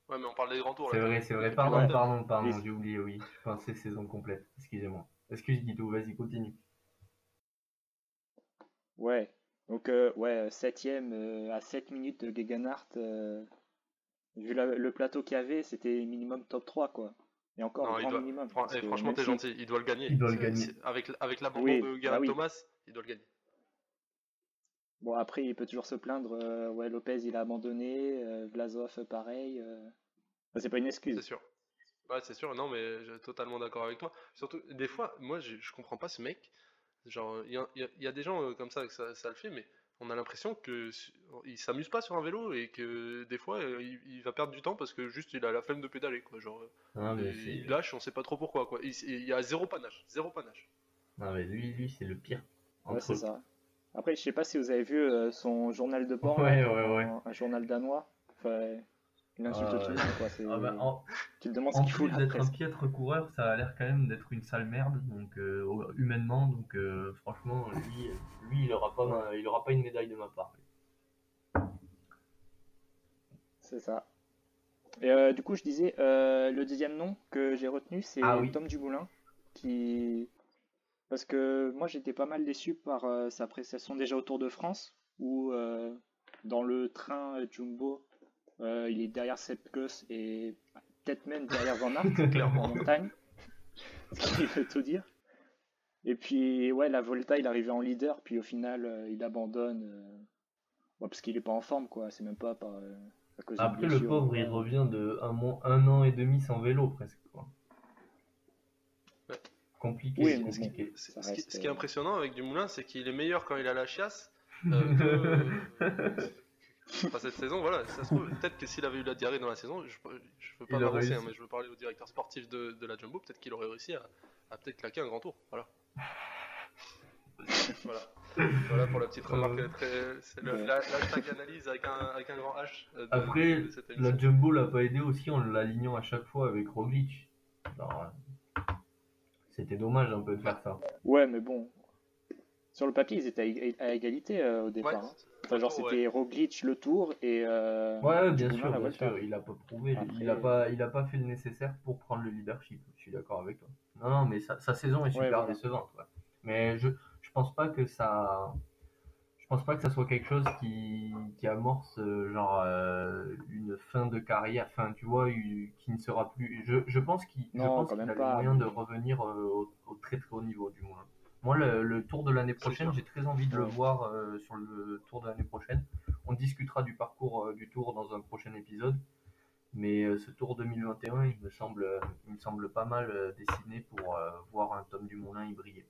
E: Ouais, mais on parle des grands tours
A: C'est
E: là.
A: vrai, c'est vrai. Pardon, pardon, pardon,
D: Et-
A: j'ai oublié, oui. Je pensais saison complète. Excusez-moi. Excuse Guido, vas-y, continue.
D: Ouais, donc euh, ouais, septième euh, à 7 minutes de Gegenhardt. euh, vu la- le plateau qu'il y avait, c'était minimum top 3 quoi. Et encore
E: Non,
D: un
E: il
D: grand
E: doit-
D: minimum.
E: Fran- eh, franchement, t'es gentil, il doit le gagner.
A: Il doit le
E: C'est-
A: gagner.
E: c'est- Avec, avec l'abandon
D: Oui,
E: de
D: bah
E: Geraint
D: oui.
E: Thomas, il doit le gagner.
D: Bon, après, il peut toujours se plaindre. euh, ouais, Lopez, il a abandonné. euh, Vlasov, pareil. euh. Bah, c'est pas une
E: C'est
D: excuse.
E: sûr. Ouais, c'est sûr, non, mais je suis totalement d'accord avec toi. Surtout, des fois, moi, je, je comprends pas ce mec. Genre, il y a, y y des gens euh, comme ça que ça, ça le fait, mais on a l'impression que il s'amuse pas sur un vélo et que des fois, euh, il, il va perdre du temps parce que juste il a la flemme de pédaler, quoi. Genre, euh,
A: Non, mais,
E: il, lâche, on sait pas trop pourquoi, quoi. Il, il y a zéro panache, zéro panache.
A: non, mais lui, lui, c'est le pire.
D: Ouais,
A: Entre
D: c'est
A: eux.
D: ça. Après, je sais pas si vous avez vu euh, son journal de bord,
A: Ouais,
D: là,
A: ouais, ouais.
D: un, un journal danois. Enfin, il insulte monde, quoi.
A: Ah bah, en,
D: Tu te demandes ce qu'il
A: d'être un piètre coureur, ça a l'air quand même d'être une sale merde, donc euh, humainement, donc euh, franchement, lui, lui, il aura pas, il aura pas une médaille de ma part.
D: C'est ça. Et euh, du coup, je disais, euh, le deuxième nom que j'ai retenu, c'est
A: Ah oui.
D: Tom Dumoulin, qui... Parce que moi, j'étais pas mal déçu par euh, sa prestation déjà au Tour de France, où euh, dans le train euh, Jumbo, euh, il est derrière Sepkus et peut-être même derrière Van Aert, <laughs>
E: Clairement.
D: en montagne, ce qui veut tout dire. Et puis, ouais, la Volta, il arrivait en leader, puis au final, euh, il abandonne, euh, ouais, parce qu'il est pas en forme, quoi. C'est même pas par, euh, à cause de
A: Après, le pauvre, il revient de un, mois, un an et demi sans vélo, presque. Quoi.
E: Ouais.
A: Compliqué,
D: Oui,
E: ce, qui,
D: reste,
E: ce qui est impressionnant avec Dumoulin, c'est qu'il est meilleur quand il a la chiasse. <laughs> euh, que- Enfin, cette saison, voilà, ça se trouve, peut-être que s'il avait eu la diarrhée dans la saison, je, je veux pas m'avancer, hein, mais je veux parler au directeur sportif de, de la Jumbo, peut-être qu'il aurait réussi à, à peut-être claquer un grand tour. Voilà. <laughs> voilà. voilà pour la petite remarque. C'est l'hashtag analyse avec un, avec un grand H.
A: Après, la Jumbo l'a pas aidé aussi en l'alignant à chaque fois avec Roglic. C'était dommage un peu de faire ça.
D: Ouais, mais bon. Sur le papier, ils étaient à égalité euh, au départ. Hein. Enfin, genre, c'était Roglic le tour et. Euh,
A: ouais, bien sûr, bien sûr. Il a pas prouvé. Il, a pas, il a pas fait le nécessaire pour prendre le leadership. Je suis d'accord avec toi. Non, non, mais sa, sa saison est super décevante. Mais je, je pense pas que ça je pense pas que ça soit quelque chose qui, qui amorce euh, genre euh, une fin de carrière, enfin tu vois, qui ne sera plus. Je, je pense qu'il qu a le moyen de revenir euh, au, très très haut niveau du moins. Moi, le, tour de l'année prochaine, j'ai très envie de le voir sur le tour de l'année prochaine. On discutera du parcours du tour dans un prochain épisode, mais ce tour 2021, il me semble, il me semble pas mal dessiné pour voir un Tom Dumoulin y briller.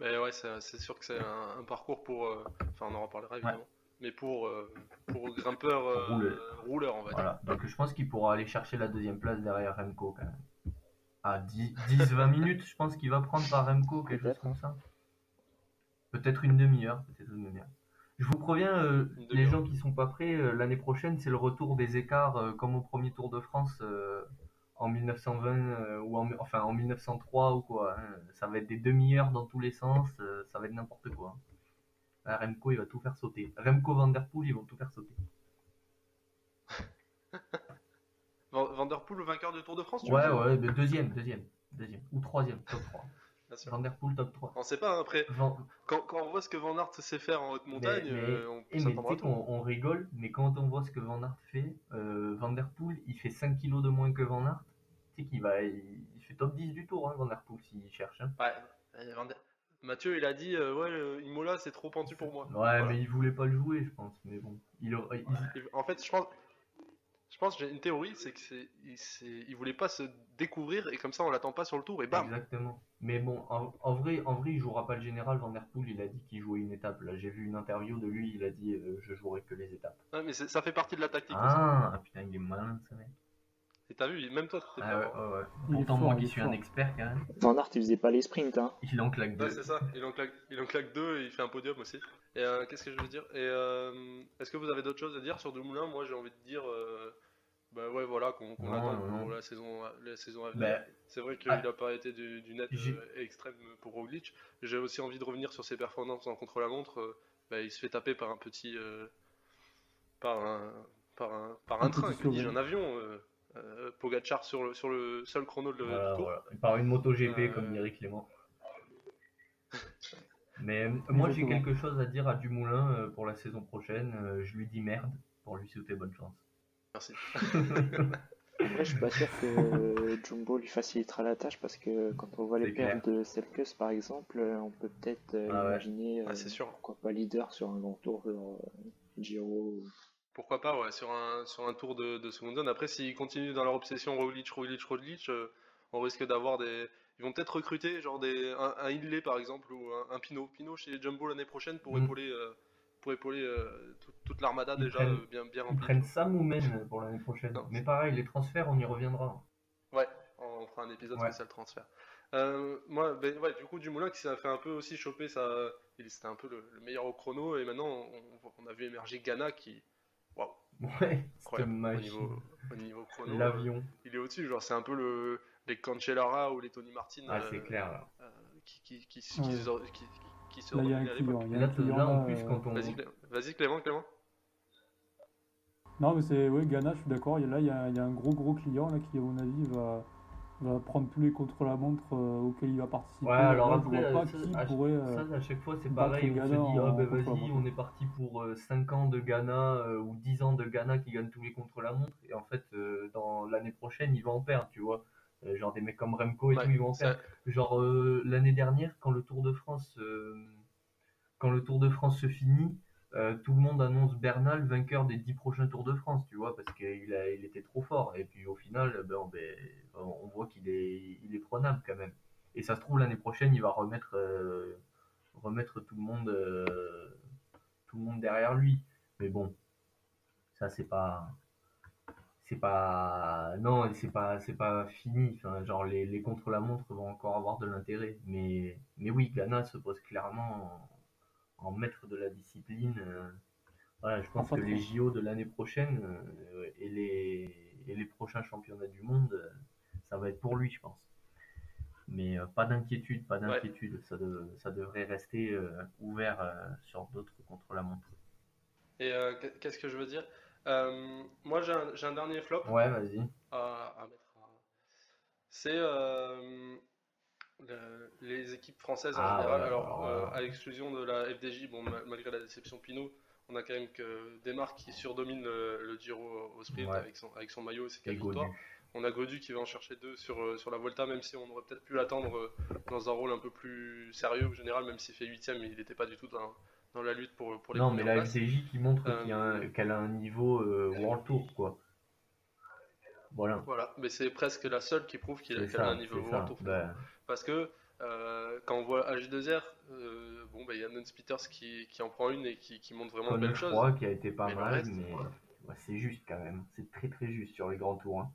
E: Mais ouais, c'est sûr que c'est un, parcours pour. Euh, enfin, on en reparlera évidemment. Mais pour, euh, pour grimpeur euh, rouleur. on va dire. Voilà.
A: Donc je pense qu'il pourra aller chercher la deuxième place derrière Remco quand même. À 10-20 minutes, je pense qu'il va prendre par Remco, quelque chose comme ça. Peut-être une demi-heure, peut-être une demi-heure. Je vous préviens, les gens qui sont pas prêts, l'année prochaine, c'est le retour des écarts comme au premier Tour de France en 1920 euh, ou en, enfin en 1903 ou quoi. Hein. Ça va être des demi-heures dans tous les sens, euh, ça va être n'importe quoi. Remco il va tout faire sauter. Remco Vanderpool ils vont tout faire sauter. <laughs>
E: Vanderpool le vainqueur du Tour de France
A: tu Ouais ouais, deuxième, deuxième, deuxième ou troisième, top 3. <laughs> Vanderpool top 3.
E: On sait pas hein, après. Quand, quand, on voit ce que Van Aert sait faire en haute montagne, euh, on peut
A: s'attendre on, rigole, mais quand on voit ce que Van Aert fait, euh, Vanderpool, il fait 5 kilos de moins que Van Aert. Tu sais qu'il va, il, fait top 10 du tour, hein, Van Der Poel, s'il cherche. Hein.
E: Ouais, Mathieu, il a dit, euh, ouais, Imola, c'est trop pentu pour moi.
A: Ouais, mais il voulait pas le jouer, je pense. Mais bon, il,
E: En fait, je pense, je pense j'ai une théorie, c'est que c'est, il, voulait pas se découvrir et comme ça on l'attend pas sur le tour et bam.
A: Exactement. Mais bon, en, vrai, en vrai, il jouera pas le général. Van Der Poel, il a dit qu'il jouait une étape. Là, j'ai vu une interview de lui, il a dit euh, je jouerai que les étapes.
E: Ouais, mais ça fait partie de la tactique.
A: Ah, ah, putain, il est malin ce mec.
E: Et t'as vu, même toi,
A: tu ah, ouais, ouais, ouais. Pourtant, moi qui suis un expert quand même.
D: Van Aert, il faisait pas les sprints. Hein.
A: Il en claque deux.
E: Ouais, c'est ça, il en, claque, il en claque deux et il fait un podium aussi. Et euh, qu'est-ce que je veux dire? Et euh, est-ce que vous avez d'autres choses à dire sur Dumoulin? Moi, j'ai envie de dire. Bah ouais, voilà, qu'on attend pour la saison, la saison à venir. Bah, c'est vrai qu'il n'a ah. pas été du, net euh, extrême pour Roglic. J'ai aussi envie de revenir sur ses performances en contre-la-montre. Euh, bah, il se fait taper par un petit. Euh, par, un, par, un, par un, train, que dis un avion. Euh, Pogachar sur le, sur le seul chrono de, du tour.
A: Par une moto GP, comme dirait Clément. <laughs> Mais moi j'ai quelque chose à dire à Dumoulin pour la saison prochaine. je lui dis merde pour lui souhaiter bonne chance.
E: Merci. <laughs>
D: Après, je suis pas sûr que Jumbo lui facilitera la tâche parce que quand on voit les pertes de Selkes par exemple, on peut peut-être euh, ah imaginer
E: ah, euh, sûr.
D: pourquoi pas leader sur un grand tour genre euh, Giro.
E: Pourquoi pas, ouais, sur un, sur un tour de, de seconde zone. Après, s'ils continuent dans leur obsession Roglic, Roglic, Roglic, on risque d'avoir des. Ils vont peut-être recruter genre des, un, un par exemple ou un, Pinot. Pinot chez Jumbo l'année prochaine pour mm. épauler pour épauler euh, toute, l'armada déjà euh, bien, bien remplie.
A: Ils prennent Sam ou Men pour l'année prochaine. Mais pareil, les transferts, on y reviendra.
E: Ouais, on fera un épisode spécial transfert. Euh, moi, ben, ouais, du coup, Dumoulin qui s'est fait un peu aussi choper, ça, c'était un peu le, meilleur au chrono, et maintenant on, a vu émerger Ghana qui, waouh,
A: ouais, au niveau,
E: au niveau chrono,
A: l'avion,
E: il est au-dessus, genre c'est un peu le, les Cancellara ou les Tony Martin,
A: ah, c'est clair,
E: qui, qui, qui, qui,
C: Là, il y a un client. Il y a un client
E: là, en plus, quand on... Vas-y, Clément, Clément.
C: Non, mais c'est. Oui, Ghana, je suis d'accord. Là, il y, a, il y, a, un gros, gros client là, qui, à mon avis, va, va prendre tous les contre-la-montre euh, auxquels il va participer.
A: Ouais, alors après, pas ça, qui à, pourrait, euh, ça, à chaque fois, c'est pareil. On se dit, oh, ben vas-y, on est parti pour 5 euh, ans de Ghana ou 10 ans de Ghana qui gagnent tous les contre-la-montre. Et en fait, dans l'année prochaine, il va en perdre, tu vois. Euh, genre des mecs comme Remco et tout, ils vont faire. Genre euh, l'année dernière, quand le Tour de France, euh, quand le Tour de France se finit, tout le monde annonce Bernal vainqueur des 10 prochains Tours de France, tu vois, parce qu'il il était trop fort. Et puis au final, ben, ben on voit qu'il est, il est prenable quand même. Et ça se trouve l'année prochaine, il va remettre, remettre tout le monde, tout le monde derrière lui. Mais bon, ça c'est pas, c'est pas non c'est pas c'est pas fini. Enfin, genre les, les contre la montre vont encore avoir de l'intérêt. Mais mais oui Ghana se pose clairement en, maître de la discipline. Euh, voilà je pense que les JO de l'année prochaine euh, et les et les prochains championnats du monde euh, ça va être pour lui je pense. Mais pas d'inquiétude pas d'inquiétude. Ça, ça devrait rester ouvert sur d'autres contre la montre.
E: Et qu'est-ce que je veux dire? Euh, moi, j'ai un, un, dernier flop.
A: Ouais, vas-y.
E: À, mettre. C'est euh, les équipes françaises en ah, général. alors, euh, à l'exclusion de la FDJ, bon, malgré la déception Pinot, on a quand même que qui surdomine le, Giro au sprint avec, son, avec son maillot, c'est quelle victoire. On a Godu qui va en chercher deux sur, sur la Volta, même si on aurait peut-être pu l'attendre dans un rôle un peu plus sérieux au général, même s'il fait huitième, il n'était pas du tout dans, dans la lutte pour, pour les
A: Non, mais la FCJ qui montre euh, qu'elle a, un niveau euh, World Tour, quoi. Voilà.
E: Voilà, mais c'est presque la seule qui prouve qu'elle a un niveau World Tour. Ben. Parce que euh, quand on voit AG2R, bon, bah, il y a Nance Peters qui, qui, en prend une et qui, qui montre vraiment de belles choses.
A: qui a été pas mal, mais c'est juste quand même. C'est très très juste sur les grands tours. Hein.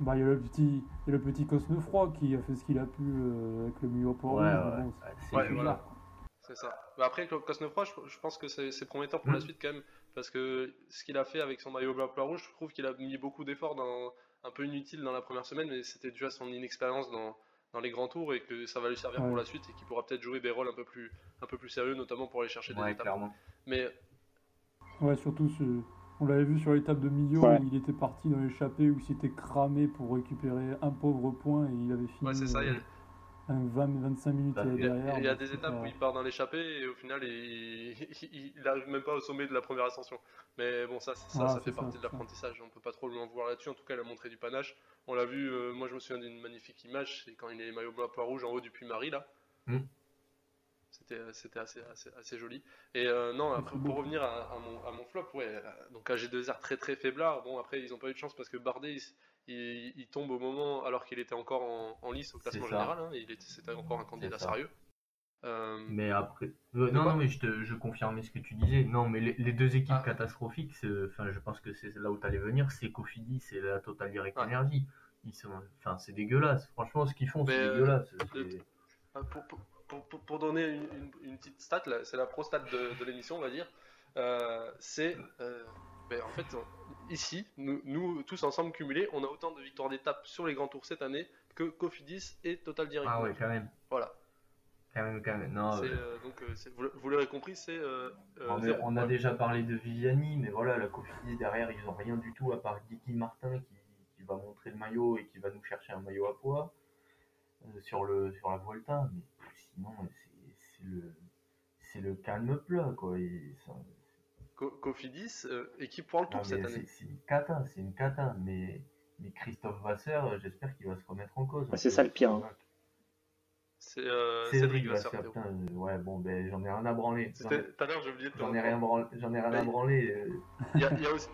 C: Bah, il y a le petit, y a le petit Cosnefroy qui a fait ce qu'il a pu avec le milieu pour
A: ouais, ouais,
E: voilà. C'est ça. Bah, après, Cosnefroy, je, je pense que c'est prometteur pour la mm. suite quand même. Parce que ce qu'il a fait avec son maillot blanc rouge, je trouve qu'il a mis beaucoup d'efforts dans un peu inutile dans la première semaine, mais c'était dû à son inexpérience dans, dans, les grands tours et que ça va lui servir pour la suite et qu'il pourra peut-être jouer des rôles un peu plus, un peu plus sérieux, notamment pour aller chercher des
A: ouais, étapes.
E: Mais
C: ouais, surtout on l'avait vu sur l'étape de milieu où il était parti dans l'échappée où il s'était cramé pour récupérer un pauvre point et il avait fini.
E: Ouais, c'est ça.
C: 20-25 minutes bah,
E: derrière. Il y a, des étapes où il part dans l'échappée et au final il <laughs> n'arrive même pas au sommet de la première ascension. Mais bon, ça, ça, ça fait partie de l'apprentissage. On peut pas trop lui en voir là-dessus. En tout cas, il a montré du panache. On l'a vu, euh, moi je me souviens d'une magnifique image, c'est quand il est maillot blanc poids rouge en haut du Puy-Marie là. Hmm. C'était assez, assez, assez, joli. Et euh, non, pour revenir à, mon, à, mon, flop, ouais, euh, donc AG2R très très faiblard. Bon, après, ils n'ont pas eu de chance parce que Bardet, il, tombe au moment alors qu'il était encore en, lice au classement général. Hein, il était, c'était encore un candidat sérieux.
A: Euh, mais après, non, non, mais je, te, je confirmais ce que tu disais. Non, mais les, deux équipes ah. catastrophiques, enfin, je pense que c'est là où tu allais venir, c'est Cofidis c'est la Total Direct Energy. Ils sont, enfin, c'est dégueulasse. Franchement, ce qu'ils font, c'est euh, dégueulasse.
E: Ah, pour, pour, pour, donner une, une, petite stat, c'est la pro stat de, de l'émission, on va dire. Euh, c'est ben, en fait, ici, nous, tous ensemble cumulés, on a autant de victoires d'étape sur les grands tours cette année que Cofidis et Total Direct.
A: Ah ouais, quand même.
E: Voilà.
A: Quand même, quand même. Non,
E: euh, donc, euh, vous, l'aurez compris, c'est. Euh,
A: on, a déjà parlé de Viviani, mais voilà, la Cofidis derrière, ils n'ont rien du tout à part Dicky Martin qui, qui, va montrer le maillot et qui va nous chercher un maillot à poids sur, le, sur la Volta. Mais sinon, c'est le, le calme plat, quoi. Et ça,
E: Cofidis, euh, équipe pour le tour cette année.
A: C'est une cata, c'est une cata, mais, mais Christophe Vasseur, euh, j'espère qu'il va se remettre en cause.
D: c'est ça le pire. Hein.
E: C'est euh, Cédric
A: Vasseur. ouais, bon, ben j'en ai rien à branler.
E: Tout à l'heure, j'ai oublié de
A: J'en ai rien, j'en ai rien à branler.
E: Euh. Il y, a, y, a aussi,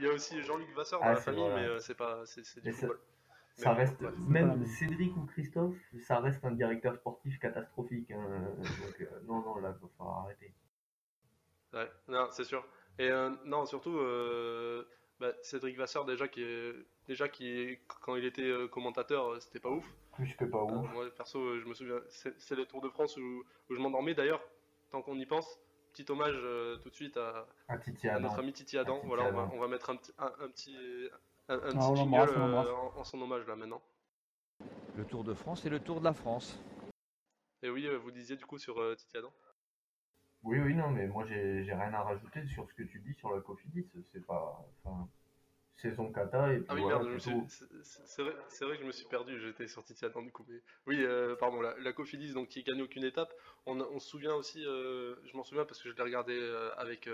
E: y a aussi Jean-Luc Vasseur dans ah, la famille, mais c'est pas, c'est du football.
A: Ça, reste, même Cédric ou Christophe, ça reste un directeur sportif catastrophique. Hein. Donc, non, non, là, il va falloir arrêter.
E: Ouais, non, c'est sûr. Et euh, non, surtout, euh, bah, Cédric Vasseur, déjà, qui est, déjà qui quand il était euh, commentateur, c'était pas ouf.
A: Plus que pas ouf.
E: moi, perso, je me souviens, c'est le Tour de France où, où je m'endormais. D'ailleurs, tant qu'on y pense, petit hommage tout de suite à, notre ami Titi Adam. voilà, on va, on va, mettre un, un, un petit, un, un petit jingle en, en, son hommage là maintenant.
F: Le Tour de France et le Tour de la France.
E: Et oui, vous disiez du coup sur Titi Adam
A: oui, oui, non, mais moi j'ai rien à rajouter sur ce que tu dis sur la Cofidis. C'est pas. Enfin, saison kata et puis
E: ah oui,
A: voilà,
E: c'est vrai, vrai, que je me suis perdu, j'étais sur Titiana du coup. Mais... Oui, euh, pardon, la, la, Cofidis donc, qui gagne aucune étape. On, on se souvient aussi, euh, je m'en souviens parce que je l'ai regardé euh, avec,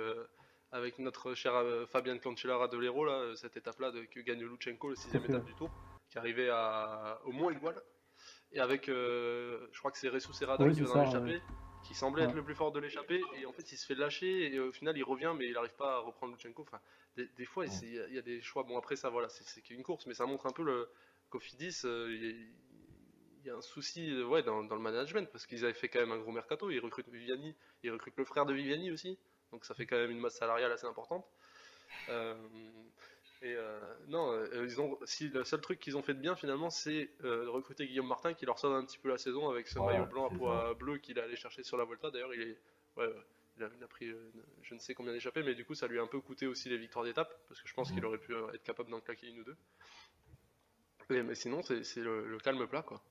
E: avec notre cher Fabien Cancellara de l'Hérault, là, cette étape-là que gagne Lutsenko, le sixième étape du tour, qui arrivait à, au moins igual. Et avec, je crois que c'est Ressou Serrada qui va dans l'échappée qui semblait être le plus fort de l'échappée, et en fait il se fait lâcher, et au final il revient, mais il n'arrive pas à reprendre Lutsenko. Enfin, des, fois il y, a des choix. Bon, après ça, voilà, c'est qu'une course, mais ça montre un peu le Cofidis. Euh, il y, a un souci euh, ouais, dans, le management, parce qu'ils avaient fait quand même un gros mercato. Ils recrutent Viviani, ils recrutent le frère de Viviani aussi, donc ça fait quand même une masse salariale assez importante. Euh, Et euh, non, euh, ils ont, si le seul truc qu'ils ont fait de bien finalement, c'est euh, recruter Guillaume Martin qui leur sauve un petit peu la saison avec ce maillot blanc à
A: c'est
E: poids bleu qu'il est allé chercher sur la Volta. D'ailleurs, il est, ouais, ouais, il, a, il a pris euh, je ne sais combien d'échappées, mais du coup, ça lui a un peu coûté aussi les victoires d'étape parce que je pense
A: Mhm.
E: qu'il aurait pu euh, être capable d'en claquer une ou deux. Et- mais sinon, c'est c'est le, le calme plat quoi.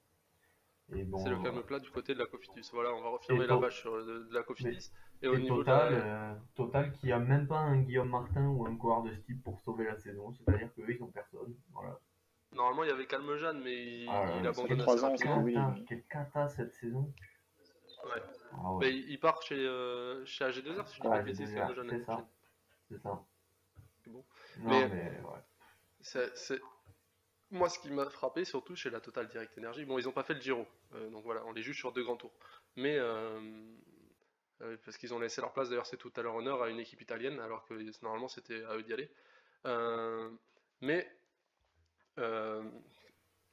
A: Et bon,
E: c'est le calme plat du côté de la Cofidis. Voilà, on va refermer la
A: to-
E: vache sur de, de la Cofidis. Et au
A: Et
E: niveau
A: Total,
E: de la-
A: euh, Total qui a même pas un Guillaume Martin ou un coureur de ce type pour sauver la saison, c'est-à-dire qu'eux ils ont personne. Voilà.
E: Normalement, il y avait Calme Jeanne, mais il,
A: Ah,
E: il abandonne assez rapidement.
D: oui.
A: Quelle cata cette saison.
E: Ouais.
A: Ah ouais.
E: Mais il part chez, euh, chez AG2R, si je dis pas de
A: AG2R,
E: Calme Jeanne,
A: c'est
E: l'année
A: ça. C'est ça.
E: Bon.
A: Non,
E: Mais-
A: mais, ouais.
E: C'est- c'est- Moi, ce qui m'a frappé surtout chez la Total Direct Energy, bon, ils n'ont pas fait le Giro, euh, donc voilà, on les juge sur deux grands tours. Mais euh, euh, parce qu'ils ont laissé leur place, d'ailleurs, c'est tout à leur honneur à une équipe italienne, alors que normalement c'était à eux d'y aller. Euh, mais euh,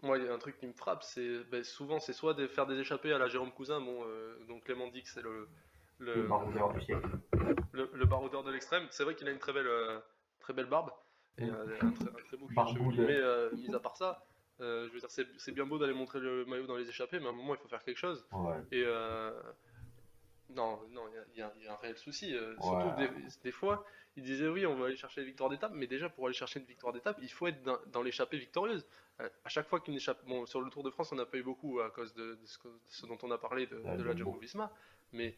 E: moi, il y a un truc qui me frappe, c'est ben, souvent c'est soit de faire des échappées à la Jérôme Cousin, bon, euh, donc Clément Dix, c'est le, le,
A: Le baroudeur du siècle.
E: le, le baroudeur de l'extrême. C'est vrai qu'il a une très belle, euh, très belle barbe et euh, un, très, un très beau chevelu. Mais euh, mis à part ça, euh, je veux dire, c'est bien beau d'aller montrer le maillot dans les échappées, mais à un moment il faut faire quelque chose.
A: Ouais.
E: Et euh, non, non, il y a- y, y un réel souci. euh,
A: Ouais.
E: Surtout des, des fois, il disait oui, on va aller chercher les victoires d'étape, mais déjà pour aller chercher une victoire d'étape, il faut être dans, dans l'échappée victorieuse. Euh, à chaque fois qu'une échappe, bon, sur le Tour de France, on n'a pas eu beaucoup à cause de, de ce, que- de ce dont on a parlé de, de la Jumbo Visma, mais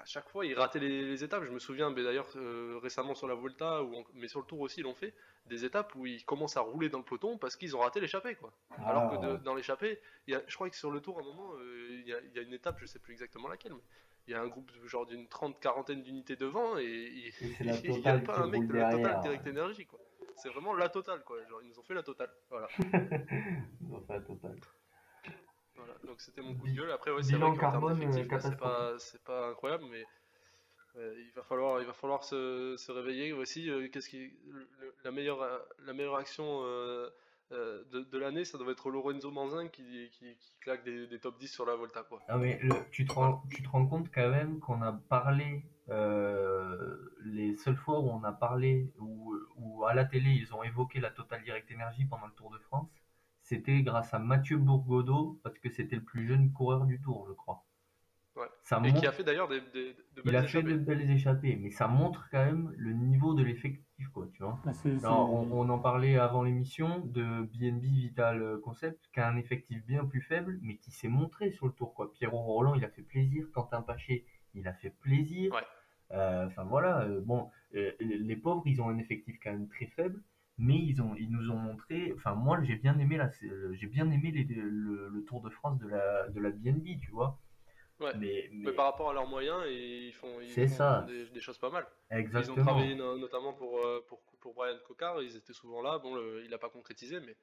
E: à chaque fois, ils rataient les, les étapes. Je me souviens, mais d'ailleurs, euh, récemment sur la Volta, ou mais sur le Tour aussi, ils l'ont fait, des étapes où ils commencent à rouler dans le peloton parce qu'ils ont raté l'échappée, quoi. Alors que
A: Ah,
E: de- dans l'échappée, je crois que sur le Tour, à un moment, euh, il y, a, il y a une étape, je sais plus exactement laquelle, mais il y a un groupe genre d'une trente, quarantaine d'unités devant et il
A: Et
E: n'y <laughs> a pas un mec de la Total
A: derrière.
E: Direct quoi. C'est vraiment la totale, quoi. Genre, ils nous ont fait la totale. Voilà. <laughs>
A: Ils ont fait la totale.
E: Voilà, donc c'était mon coup de gueule. Après, ouais, c'est vrai
A: carbone, euh,
E: bah, c'est pas, incroyable, mais euh, il va falloir, il va falloir se, se réveiller aussi. euh, Qu'est-ce qui, le- la meilleure, la meilleure action euh, de, de l'année, ça doit être Lorenzo Manzin qui, qui, qui claque des, des top 10 sur la Volta, quoi.
A: Ah mais le- tu, te rends, tu te rends compte quand même qu'on a parlé, les seules fois où on a parlé, où, où à la télé ils ont évoqué la Total Direct Energy pendant le Tour de France, c'était grâce à Mathieu Bourgodeau, parce que c'était le plus jeune coureur du Tour, je crois.
E: Ouais.
A: Ça
E: Et
A: montre,
E: qui a fait d'ailleurs des, des, de
A: il
E: belles
A: a fait de belles échappées, mais ça montre quand même le niveau de l'effectif, quoi, tu vois.
C: Ah,
A: Alors, on, on en parlait avant l'émission de BNB Vital Concept, qui a un effectif bien plus faible, mais qui s'est montré sur le tour. Quoi. Pierrot Roland, il a fait plaisir. Quentin Paché, il a fait plaisir.
E: Ouais.
A: Euh, Enfin voilà, euh, bon, euh, les pauvres, ils ont un effectif quand même très faible, mais ils ont, ils nous ont montré. Enfin moi, j'ai bien aimé la, j'ai bien aimé les- le, le Tour de France de la, de la BNB, tu vois.
E: Ouais.
A: Mais,
E: Mais
A: mais
E: par rapport à leurs moyens, ils font, ils font
A: ça.
E: Des, des choses pas mal. Ils ont
A: exactement.
E: travaillé no- notamment pour, euh, pour, pour Brian Cocard, ils étaient souvent là. Bon, le- il n'a pas concrétisé, mais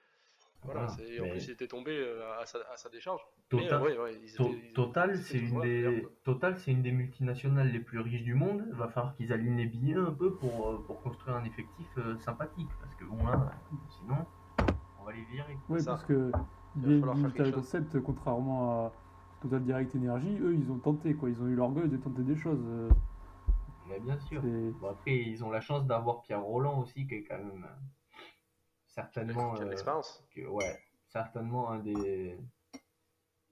E: voilà.
A: Voilà.
E: En
A: Mais-
E: plus, il était tombé euh, à sa, à sa décharge.
A: Total-
E: euh, ouais, ouais, ils
A: To-
E: étaient- ils-
A: Total, c'est une des
E: d'ailleurs, quoi.
A: Total, c'est une des multinationales les plus riches du monde. Il va falloir qu'ils alignent les billets un peu pour, euh, pour construire un effectif euh, sympathique, parce que bon là, sinon, on va les virer.
E: Ça.
C: parce que
E: chose.
C: Concept, contrairement à Total Direct Energy, eux, ils ont tenté, quoi. Ils ont eu l'orgueil de tenter des choses.
A: Mais bien sûr. Bon, après, ils ont la chance d'avoir Pierre Roland aussi, qui est quand même certainement, euh,
E: l'expérience.
A: que- ouais, certainement un des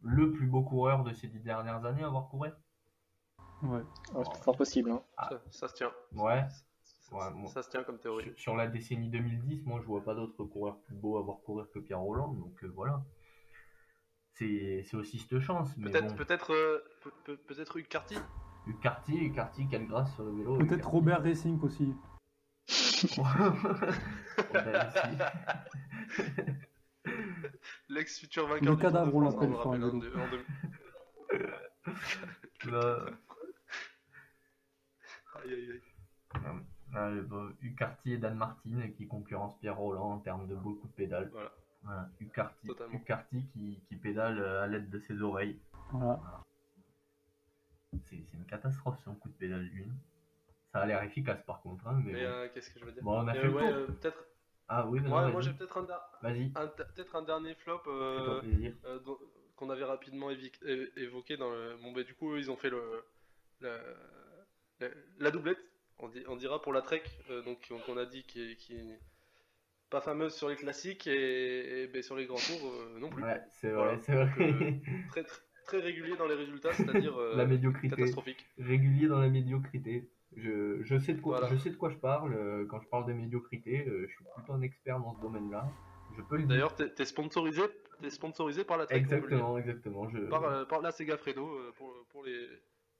A: le plus beau coureur de ces dix dernières années à avoir couru.
C: Ouais.
D: Ouais, c'est fort possible. Hein.
A: Ah.
E: Ça, ça se tient.
A: Ouais.
E: Ça,
A: Ouais, moi-
E: ça se tient comme théorie.
A: Sur, sur la décennie 2010, moi je vois pas d'autres coureurs plus beaux à voir courir que Pierre Roland, donc euh, voilà. C'est c'est aussi cette chance, mais
E: Peut-être,
A: bon.
E: peut-être, euh, peut- peut- peut-être Hugues Carty.
A: Carty, Carty, quelle grâce sur le vélo.
C: Peut-être. Robert Racing aussi. <laughs>
E: L'ex-futur vainqueur
C: Le cadavre, on l'appelle
E: en deux- en deux-
A: Là,
E: Aïe, aïe, aïe.
A: euh, bah, Hugh Carty et Dan Martin qui concurrencent Pierre Roland en termes de beaucoup de pédales.
E: Voilà.
A: Voilà, Hugh Carty,
E: Totalement.
A: Hugh Carty qui, qui pédale euh, à l'aide de ses oreilles.
C: Voilà.
A: C'est c'est une catastrophe son coup de pédale d'une. Ça a l'air efficace par contre, hein, mais,
E: euh, qu'est-ce que je veux dire
A: Bon, on a
E: Euh,
A: fait le
E: ouais, euh, peut-être.
A: Ah oui,
E: Ouais, moi j'ai peut-être un, da-
A: Vas-y,
E: un- peut-être un dernier flop. euh, euh, qu'on avait rapidement évoqué dans le... Bon, bah, du coup, eux, ils ont fait le, la, doublette, on, dit- on dira pour la Trek, euh, donc qu'on a dit qui, qui, pas fameuse sur les classiques et, ben, sur les grands tours non plus.
A: Ouais, c'est vrai, c'est vrai.
E: très, très, régulier dans les résultats, c'est-à-dire <laughs>
A: la médiocrité.
E: catastrophique.
A: Régulier dans la médiocrité. Je, je, sais de quoi, je sais de quoi je parle. Quand je parle de médiocrité, je suis plutôt un expert dans ce domaine-là. Je peux le
E: D'ailleurs, tu es sponsorisé, es sponsorisé par la
A: Trek. Exactement, exactement. Je...
E: Par, par la Sega Fredo pour, pour les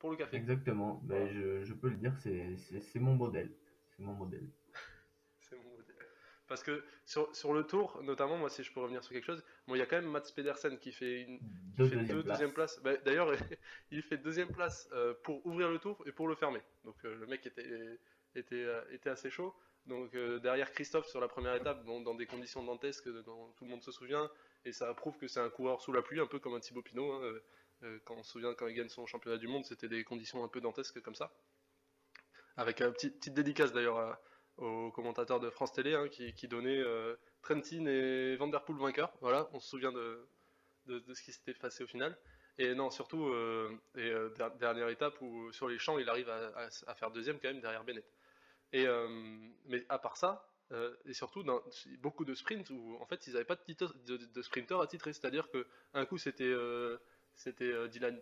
E: pour le café.
A: Exactement, ben, je, je, peux le dire, c'est mon modèle. C'est mon modèle.
E: Parce que sur, sur, le tour, notamment, moi, si je peux revenir sur quelque chose, bon, il y a quand même Mats Pedersen qui fait, une, deux, fait deux deuxième places. Ben, D'ailleurs, <laughs> il fait deuxième place euh, pour ouvrir le tour et pour le fermer. Donc euh, le mec était, était, euh, était assez chaud. Donc derrière Christophe sur la première étape, bon, dans des conditions dantesques, dont tout le monde se souvient, et ça prouve que c'est un coureur sous la pluie, un peu comme un Thibaut Pinot. Hein, quand on se souvient quand il gagne son championnat du monde, c'était des conditions un peu dantesques comme ça. Avec une petite, petite dédicace d'ailleurs aux commentateurs de France Télé hein, qui, qui donnaient euh, Trentin et Vanderpool vainqueurs. Voilà, on se souvient de, de, ce qui s'était passé au final. Et non, surtout, euh, et, dernière étape où sur les champs, il arrive à, faire deuxième quand même derrière Bennett. Et, mais à part ça, et surtout dans beaucoup de sprints où en fait ils n'avaient pas de, de, de, sprinter à titrer. C'est-à-dire qu'un coup c'était c'était euh, Dylan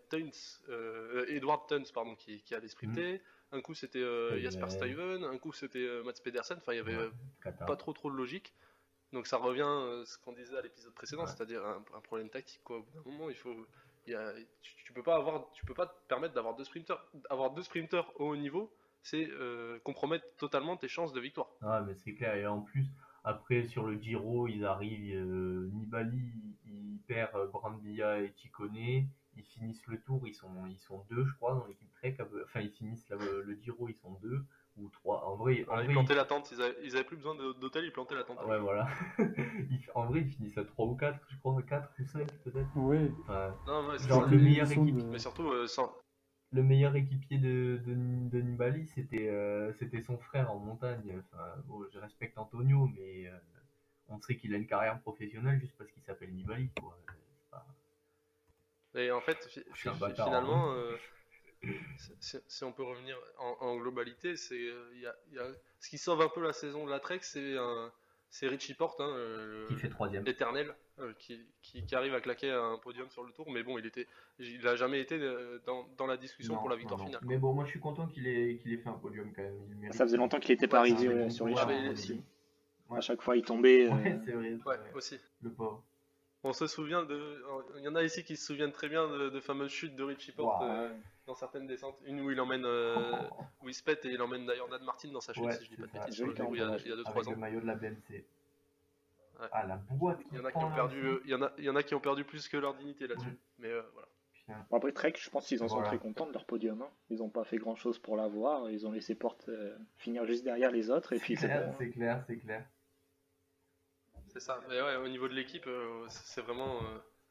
E: euh, Edward Tuns pardon, qui, qui allait sprinter. Mm. Un coup c'était euh, Jasper Steven, un coup c'était Mats Pedersen. Enfin, il y avait pas trop trop de logique. Donc ça revient à ce qu'on disait à l'épisode précédent, c'est-à-dire un, problème tactique. Quoi. Au bout d'un moment, il faut, il y a, tu, peux pas avoir, tu peux pas te permettre d'avoir deux sprinters. Avoir deux sprinters au haut niveau, c'est compromettre totalement tes chances de victoire.
A: Ah, mais c'est clair. Et en plus, après sur le Giro, ils arrivent, Nibali, perd euh, Brambilla et Ticone. Ils finissent le tour, ils sont, ils sont deux, je crois, dans l'équipe Trek. Enfin, ils finissent le Giro, ils sont deux ou trois. En vrai,
E: en
A: ils
E: plantaient la tente, ils avaient, plus besoin d'hôtel, ils plantaient la tente.
A: Ouais, voilà. <laughs> en vrai, ils finissent à 3 ou 4, je crois, 4 ou 5 peut-être.
C: Oui.
E: non,
A: genre le meilleur équipe.
E: Mais surtout, euh, sans...
A: Le meilleur équipier de, de, de Nibali, c'était euh, c'était son frère en montagne. Enfin, bon, je respecte Antonio, mais on sait qu'il a une carrière professionnelle juste parce qu'il s'appelle Nibali. Quoi.
E: Et en fait, finalement, hein. euh, si, on peut revenir en, globalité, c'est euh, y a, ce qui sauve un peu la saison de la Trek, c'est c'est Richie Porte, hein,
A: qui fait troisième,
E: éternel, euh, qui, qui, arrive à claquer un podium sur le tour. Mais bon, il était, il a jamais été dans, dans la discussion pour la victoire finale.
A: Mais bon, moi je suis content qu'il ait, qu'il ait fait un podium quand même.
D: Ça faisait longtemps qu'il n'était pas arrivé sur les champs. À chaque fois, il tombait.
A: Ouais, c'est vrai.
E: Ouais, aussi.
A: Le pauvre.
E: On se souvient de. Il y en a ici qui se souviennent très bien de, fameuses chutes de Richie Porte euh, dans certaines descentes. Une où il emmène. Euh, où il se pète et il emmène d'ailleurs Nad Martin dans sa chute, si je dis pas de bêtises, il y a 2-3 ans.
A: le maillot de la BMC. Ah, la boîte
E: il y, en a qui ont perdu, il, y en a, il y en a qui ont perdu plus que leur dignité là-dessus. Mais euh, voilà.
D: Bon, après Trek, je pense qu'ils en sont très contents de leur podium. Hein. Ils n'ont pas fait grand chose pour l'avoir. Ils ont laissé Porte finir juste derrière les autres. Et puis.
A: C'est clair, c'est clair.
E: C'est ça. Mais ouais, au niveau de l'équipe, euh, c'est vraiment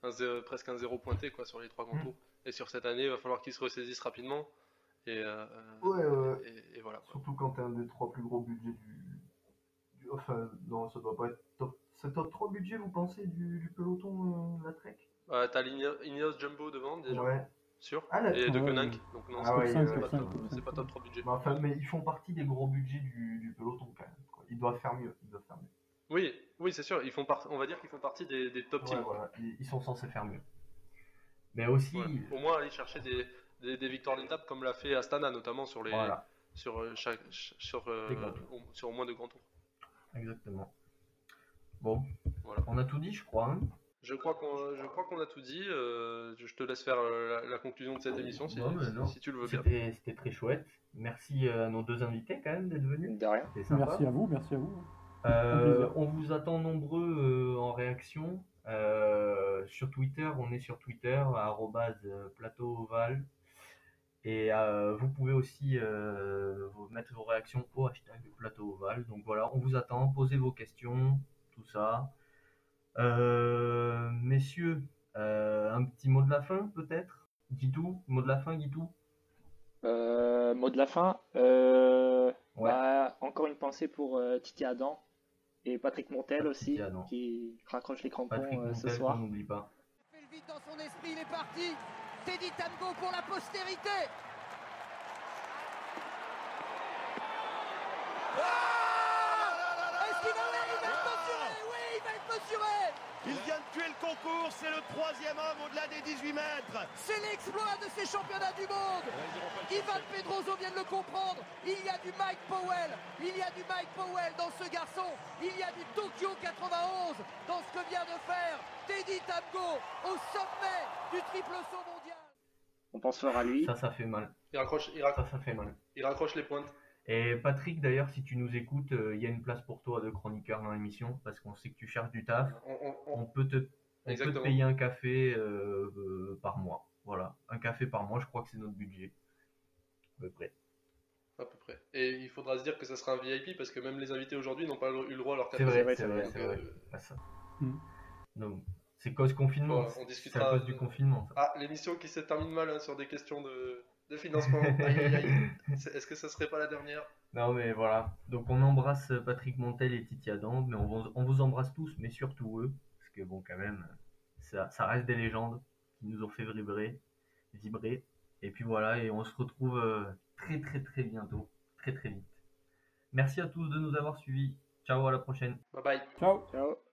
E: euh, un presque un zéro pointé quoi, sur les trois grands mm. tours. Et sur cette année, il va falloir qu'ils se ressaisissent rapidement. Et, euh,
A: ouais, ouais. Et, voilà. Surtout quand tu un des trois plus gros budgets du... Enfin, non, ça doit pas être top. C'est top 3 budget, vous pensez, du, peloton, la Trek?
E: Ouais, t'as l'Ineos Jumbo devant déjà.
A: Ouais.
E: Sûr ah, Et de Koenig. Donc non,
A: ah
E: c'est pas, top 3 budget.
A: Bah, enfin, mais ils font partie des gros budgets du, du peloton quand même. Ils doivent faire mieux. Ils doivent faire mieux.
E: Oui, oui, c'est sûr. Ils font on va dire qu'ils font partie des, top teams.
A: Ils sont censés faire mieux. Mais aussi.
E: Au moins aller chercher des, des, victoires d'étape comme l'a fait Astana, notamment sur les. Sur, euh, chaque, sur, euh, sur au moins de grands tours.
A: Exactement. Bon, voilà. on a tout dit, je crois. Hein.
E: je crois qu'on je crois qu'on a tout dit. Euh, je te laisse faire la, conclusion de cette émission si, si, tu le veux bien.
A: C'était très chouette. Merci à nos deux invités quand même d'être venus.
D: De rien.
C: Merci à vous, merci à vous.
A: Euh, on vous attend nombreux euh, en réaction. Euh, sur Twitter, on est sur Twitter, plateau oval. Et vous pouvez aussi mettre vos réactions au hashtag plateau oval. Donc voilà, on vous attend, posez vos questions, tout ça. messieurs, un petit mot de la fin peut-être? Guitou, mot de la fin Guitou?
D: Mot de la fin bah, Encore une pensée pour Titi Adam et Patrick Montel aussi, qui raccroche les crampons euh, ce soir.
A: n'oublie pas.
G: Il fait le vite dans son esprit, il est parti. Teddy Tango pour la postérité. Ah Est-ce qu'il va
B: tuer le concours. C'est le troisième homme au-delà des 18 mètres.
G: C'est l'exploit de ces championnats du monde. Ivan Pedroso vient de le comprendre. Il y a du Mike Powell. Il y a du Mike Powell dans ce garçon. Il y a du Tokyo 91 dans ce que vient de faire Teddy Tamgo au sommet du triple saut mondial.
D: On pense fort à lui.
A: Ça, ça fait mal.
E: Il raccroche, il
A: Ça,
E: raccroche,
A: ça fait mal.
E: il raccroche les pointes.
A: Et Patrick, d'ailleurs, si tu nous écoutes, euh, il y a une place pour toi de chroniqueur dans l'émission parce qu'on sait que tu cherches du taf.
E: On, on- on-
A: On peut te, on peut te
E: Exactement.
A: payer un café euh, euh, par mois. Voilà, un café par mois, je crois que c'est notre budget. À peu près.
E: à peu près. Et il faudra se dire que ça sera un VIP parce que même les invités aujourd'hui n'ont pas eu le droit à leur
A: C'est
E: café.
A: vrai,
D: vrai,
A: c'est
D: c'est
A: vrai,
D: vrai.
A: c'est vrai.
E: euh,
A: Ah, ça.
C: Hmm.
A: Donc, c'est cause confinement.
E: On
A: c'est
E: discutera
A: à cause du confinement. ça.
E: Ah, l'émission qui se termine mal hein, sur des questions de, de financement. <laughs> Aïe, aïe, aïe. Est-ce que ça serait pas la dernière?
A: Non, mais voilà. Donc, on embrasse Patrick Montel et Titi Adam, mais on vous, on vous embrasse tous, mais surtout eux, parce que bon, quand même, ça, ça reste des légendes qui nous ont fait vibrer, vibrer. Et puis voilà, et on se retrouve euh, très très très bientôt, très très vite. Merci à tous de nous avoir suivis. Ciao, à la prochaine.
E: Bye bye.
C: Ciao
D: Ciao.